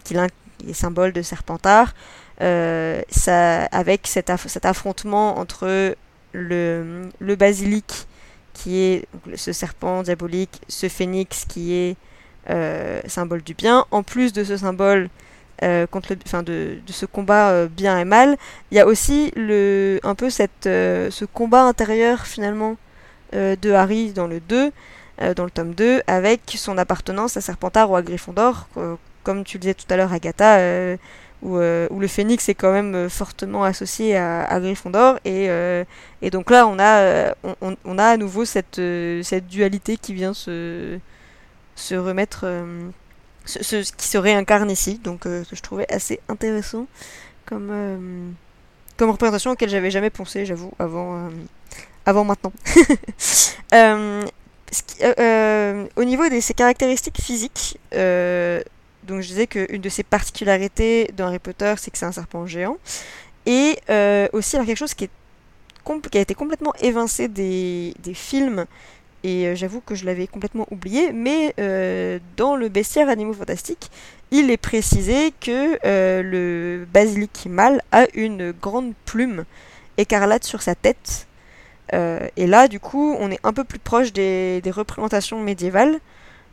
qu'il est symbole de Serpentard, avec cet, affrontement entre le, basilic, qui est ce serpent diabolique, ce phénix qui est symbole du bien, en plus de ce symbole euh, contre le, enfin de, ce combat euh, bien et mal, il y a aussi le, un peu cette, euh, ce combat intérieur finalement de Harry dans le 2, dans le tome 2, avec son appartenance à Serpentard ou à Gryffondor, comme tu le disais tout à l'heure Agatha, où, où, le phénix est quand même fortement associé à, à Gryffondor, et, et, donc là on a, à nouveau cette, dualité qui vient se, remettre ce, qui se réincarne ici, donc euh, que je trouvais assez intéressant comme, euh, comme représentation auquel j'avais jamais pensé, j'avoue, euh, avant maintenant. au niveau de ses caractéristiques physiques, donc je disais qu'une de ses particularités dans Harry Potter, c'est que c'est un serpent géant. Et aussi, alors quelque chose qui, a été complètement évincé des, des films et euh, j'avoue que je l'avais complètement oublié, mais euh, dans le bestiaire Animaux Fantastiques, il est précisé que euh, le basilic mâle a une grande plume écarlate sur sa tête. et là, du coup, on est un peu plus proche des, représentations médiévales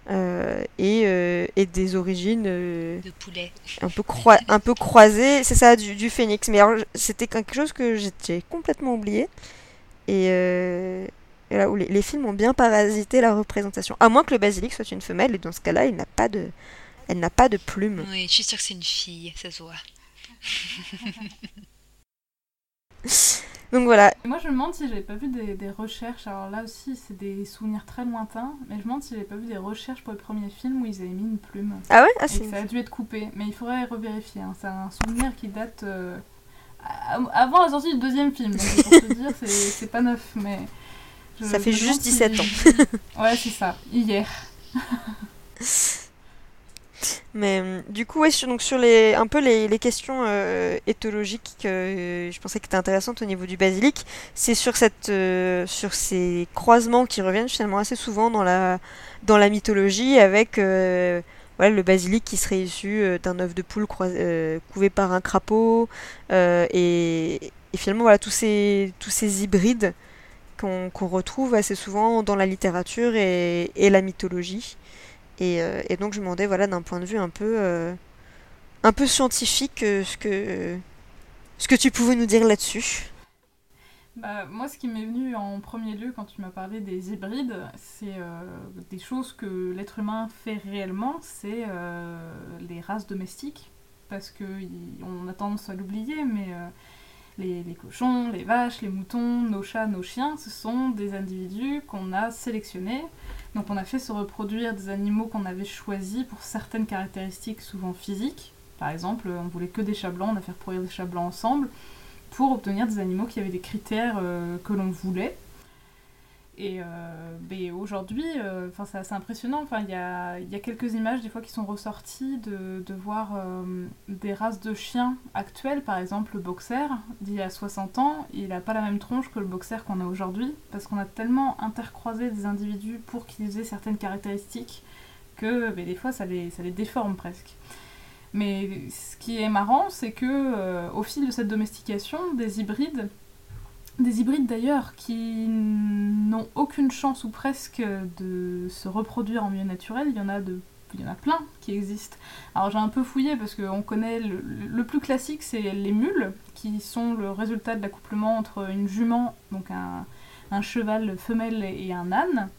et, des origines de poulet. Un peu, un peu croisées, c'est ça, du, du, phénix. Mais c'était quelque chose que j'ai complètement oublié. Et, où les, films ont bien parasité la représentation. À moins que le basilic soit une femelle, et dans ce cas-là, il n'a pas de, elle n'a pas de plume. Oui, je suis sûre que c'est une fille, ça se voit. Donc voilà. Moi, je me demande si j'avais pas vu des, recherches. Alors là aussi, c'est des souvenirs très lointains, mais je me demande si j'avais pas vu des recherches pour le premier film où ils avaient mis une plume. Ah ouais? Ah, Et ça a dû être coupé, mais il faudrait revérifier. Hein. C'est un souvenir qui date euh, avant la sortie du deuxième film. Donc pour te dire, c'est pas neuf, mais ça fait juste 17 ans. ouais, c'est ça, hier. Mais euh, du coup, sur, donc sur les, un peu les, questions euh, éthologiques que euh, je pensais que étaient intéressantes au niveau du basilic, c'est sur, cette, sur ces croisements qui reviennent finalement assez souvent dans la, dans la mythologie avec voilà, le basilic qui serait issu d'un œuf de poule couvé par un crapaud et, et, finalement voilà, tous, ces, tous ces hybrides qu'on retrouve assez souvent dans la littérature et, la mythologie. Euh, et, donc je me demandais, voilà, d'un point de vue un peu, euh, un peu scientifique, euh, ce, que, ce que tu pouvais nous dire là-dessus. Bah, moi, ce qui m'est venu en premier lieu quand tu m'as parlé des hybrides, c'est des choses que l'être humain fait réellement, c'est les races domestiques. Parce qu'on a tendance à l'oublier, mais les, cochons, les vaches, les moutons, nos chats, nos chiens, ce sont des individus qu'on a sélectionnés. Donc on a fait se reproduire des animaux qu'on avait choisis pour certaines caractéristiques souvent physiques. Par exemple, on voulait que des chats blancs, on a fait reproduire des chats blancs ensemble pour obtenir des animaux qui avaient des critères euh, que l'on voulait. Et euh, aujourd'hui, euh, c'est assez impressionnant. Il y a, y a, quelques images des fois qui sont ressorties de, de voir euh, des races de chiens actuelles. Par exemple, le boxer d'il y a 60 ans, il n'a pas la même tronche que le boxer qu'on a aujourd'hui, parce qu'on a tellement intercroisé des individus pour qu'ils aient certaines caractéristiques que ben, des fois ça les, ça les déforme presque. Mais ce qui est marrant, c'est que au fil de cette domestication, des hybrides des hybrides d'ailleurs qui n'ont aucune chance ou presque de se reproduire en milieu naturel. Il y en a de il y en a plein qui existent. Alors j'ai un peu fouillé parce qu'on connaît le, plus classique, c'est les mules, qui sont le résultat de l'accouplement entre une jument, donc un, cheval femelle et un âne.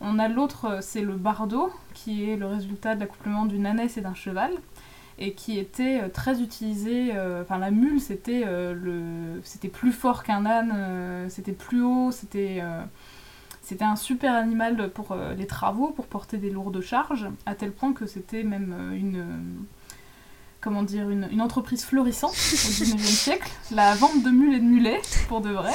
On a l'autre, c'est le bardo, qui est le résultat de l'accouplement d'une ânesse et d'un cheval et qui était euh, très utilisé. Euh, enfin, la mule, c'était euh, le, c'était plus fort qu'un âne, c'était plus haut, c'était c'était un super animal pour les travaux, pour porter des lourdes charges, à tel point que c'était même une comment dire, une, entreprise florissante au XIXe siècle, la vente de mules et de mulets, pour de vrai.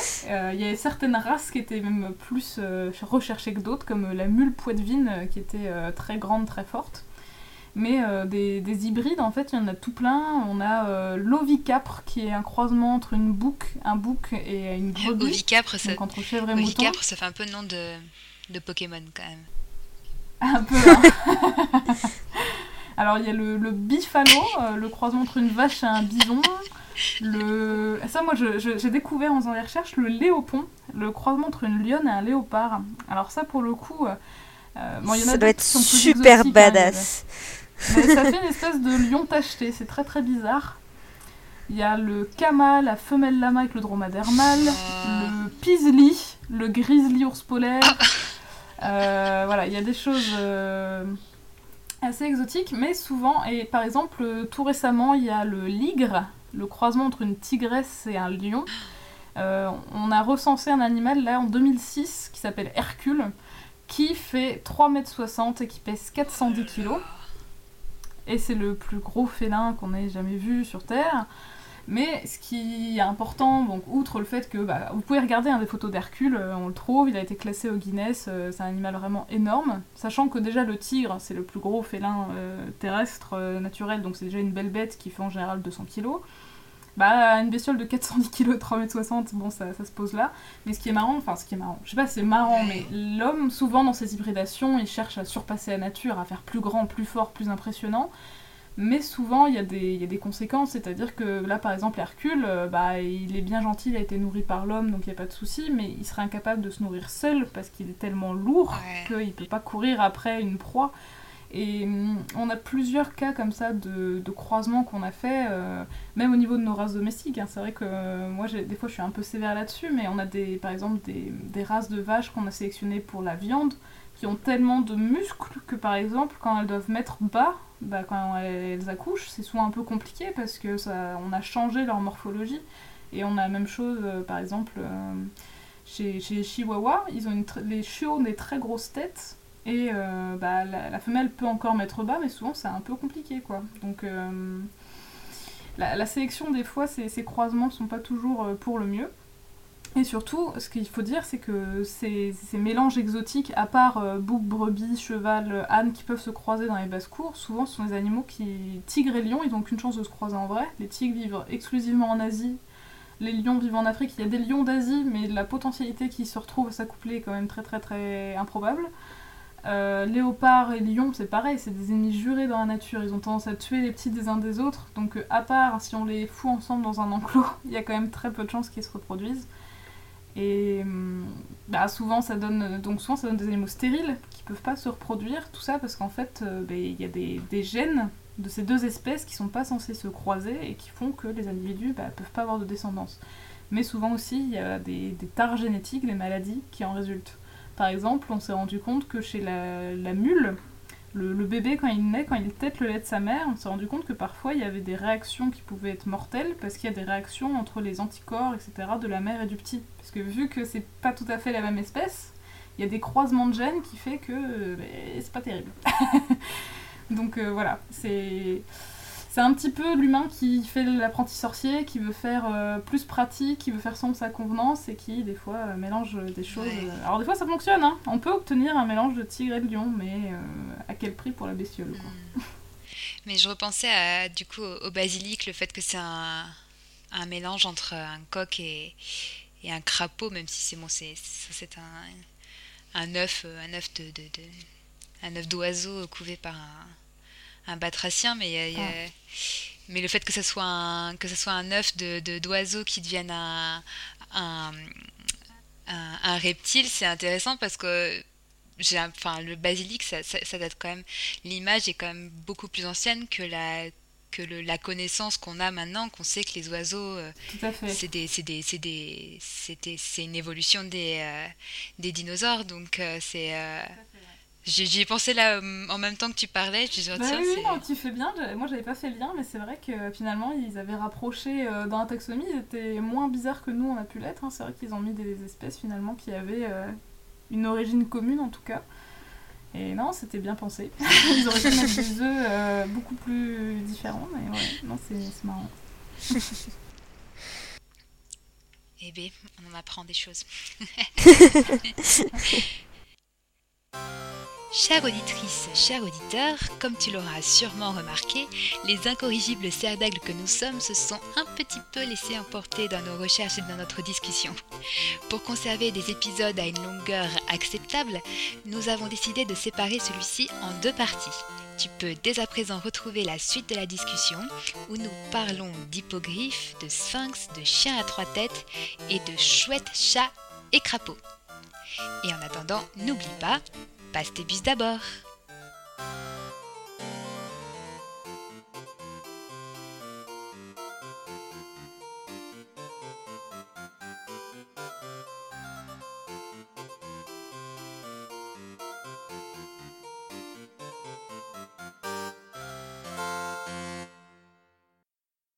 Il y avait certaines races qui étaient même plus recherchées que d'autres, comme la mule poitevine, qui était très grande, très forte. Mais euh, des, hybrides, en fait, il y en a tout plein. On a euh, l'ovicapre, qui est un croisement entre une bouc, un bouc et une brebis. Ovicapre, ça... entre chèvre et ovicapre, ça fait un peu le nom de, de Pokémon, quand même. Un peu, hein. Alors, il y a le, le bifalo, euh, le croisement entre une vache et un bison. Le... Ça, moi, j'ai découvert en faisant des recherches le léopon, le croisement entre une lionne et un léopard. Alors ça, pour le coup... bon, y en a ça doit être super hein, ça fait une espèce de lion tacheté, c'est très très bizarre. Il y a le kama, la femelle lama avec le dromadaire mâle, le pisli, le grizzly ours polaire. Euh, voilà, il y a des choses euh, assez exotiques, mais souvent, et par exemple, tout récemment, il y a le ligre, le croisement entre une tigresse et un lion. Euh, on a recensé un animal là en 2006 qui s'appelle Hercule, qui fait 3,60 m et qui pèse 410 kg et c'est le plus gros félin qu'on ait jamais vu sur Terre. Mais ce qui est important, outre le fait que bah, vous pouvez regarder un des photos d'Hercule, euh, on le trouve, il a été classé au Guinness, euh, c'est un animal vraiment énorme, sachant que déjà le tigre, c'est le plus gros félin euh, terrestre naturel, donc c'est déjà une belle bête qui fait en général 200 kg. Bah, une bestiole de 410 kg, 3m60, bon, ça, ça, se pose là. Mais ce qui est marrant, enfin, ce qui est marrant, je sais pas, c'est marrant, mais l'homme, souvent dans ses hybridations, il cherche à surpasser la nature, à faire plus grand, plus fort, plus impressionnant. Mais souvent, il y, a des, y a des conséquences, c'est-à-dire que là, par exemple, Hercule, euh, bah, il est bien gentil, il a été nourri par l'homme, donc il n'y a pas de souci, mais il serait incapable de se nourrir seul parce qu'il est tellement lourd qu'il ne peut pas courir après une proie. Et hum, on a plusieurs cas comme ça de, de croisements qu'on a fait, euh, même au niveau de nos races domestiques. Hein. C'est vrai que euh, moi, des fois, je suis un peu sévère là-dessus, mais on a des, par exemple des, races de vaches qu'on a sélectionnées pour la viande qui ont tellement de muscles que, par exemple, quand elles doivent mettre bas, bah, quand elles accouchent, c'est souvent un peu compliqué parce que ça, on a changé leur morphologie. Et on a la même chose, euh, par exemple, chez, les chihuahuas, ils ont les chiots ont des très grosses têtes et euh, bah, la, femelle peut encore mettre bas, mais souvent c'est un peu compliqué quoi. Donc euh, la, sélection des fois, ces, ces croisements sont pas toujours euh, pour le mieux. Et surtout, ce qu'il faut dire, c'est que ces, ces, mélanges exotiques, à part bouc, brebis, cheval, âne, qui peuvent se croiser dans les basses-cours, souvent ce sont des animaux qui. Tigres et lions, ils n'ont aucune chance de se croiser en vrai. Les tigres vivent exclusivement en Asie. Les lions vivent en Afrique. Il y a des lions d'Asie, mais la potentialité qu'ils se retrouvent à s'accoupler est quand même très très très improbable. Euh, léopard et lion, c'est pareil, c'est des ennemis jurés dans la nature. Ils ont tendance à tuer les petits des uns des autres. Donc, euh, à part si on les fout ensemble dans un enclos, il y a quand même très peu de chances qu'ils se reproduisent. Et hum, bah, souvent, ça donne, donc souvent, ça donne des animaux stériles qui peuvent pas se reproduire. Tout ça parce qu'en fait, euh, bah, il y a des, gènes de ces deux espèces qui sont pas censés se croiser et qui font que les individus bah, peuvent pas avoir de descendance. Mais souvent aussi, il y a des, des tares génétiques, des maladies qui en résultent. Par exemple, on s'est rendu compte que chez la, mule, le, bébé, quand il naît, quand il tète le lait de sa mère, on s'est rendu compte que parfois il y avait des réactions qui pouvaient être mortelles parce qu'il y a des réactions entre les anticorps, etc., de la mère et du petit. Parce que vu que c'est pas tout à fait la même espèce, il y a des croisements de gènes qui fait que ben, c'est pas terrible. Donc euh, voilà, c'est c'est un petit peu l'humain qui fait l'apprenti sorcier, qui veut faire euh, plus pratique, qui veut faire sans sa convenance et qui des fois euh, mélange des choses. Euh, alors des fois ça fonctionne, hein. on peut obtenir un mélange de tigre et de lion, mais à quel prix pour la bestiole hmm. Mais je repensais à, du coup au basilic, le fait que c'est un, un, mélange entre un coq et, et un crapaud, même si c'est bon, c'est c'est un, un œuf, un œuf de, de, de un œuf d'oiseau couvé par un un batracien, mais, ah. mais le fait que ce soit un, que ce soit un œuf de, d'oiseau qui devienne un, un, un, reptile, c'est intéressant parce que enfin, le basilic, ça, ça, date quand même. L'image est quand même beaucoup plus ancienne que la que le, la connaissance qu'on a maintenant, qu'on sait que les oiseaux, c'est des, c'est des, c'est des, c'est une évolution des, des dinosaures, donc c'est J'y ai pensé là euh, en même temps que tu parlais. Je disais, bah oui, non, tu fais bien. Moi, j'avais pas fait le lien, mais c'est vrai que finalement, ils avaient rapproché euh, dans la taxonomie. Ils étaient moins bizarres que nous, on a pu l'être. Hein. C'est vrai qu'ils ont mis des espèces finalement qui avaient euh, une origine commune en tout cas. Et non, c'était bien pensé. ils auraient pu mettre des œufs beaucoup plus différents, mais ouais, non, c'est marrant. Eh bien, on en apprend des choses. Chère auditrice, cher auditeur, comme tu l'auras sûrement remarqué, les incorrigibles cerfs que nous sommes se sont un petit peu laissés emporter dans nos recherches et dans notre discussion. Pour conserver des épisodes à une longueur acceptable, nous avons décidé de séparer celui-ci en deux parties. Tu peux dès à présent retrouver la suite de la discussion où nous parlons d'hippogriffes, de sphinx, de chiens à trois têtes et de chouettes chats et crapauds. Et en attendant, n'oublie pas, passe tes bus d'abord.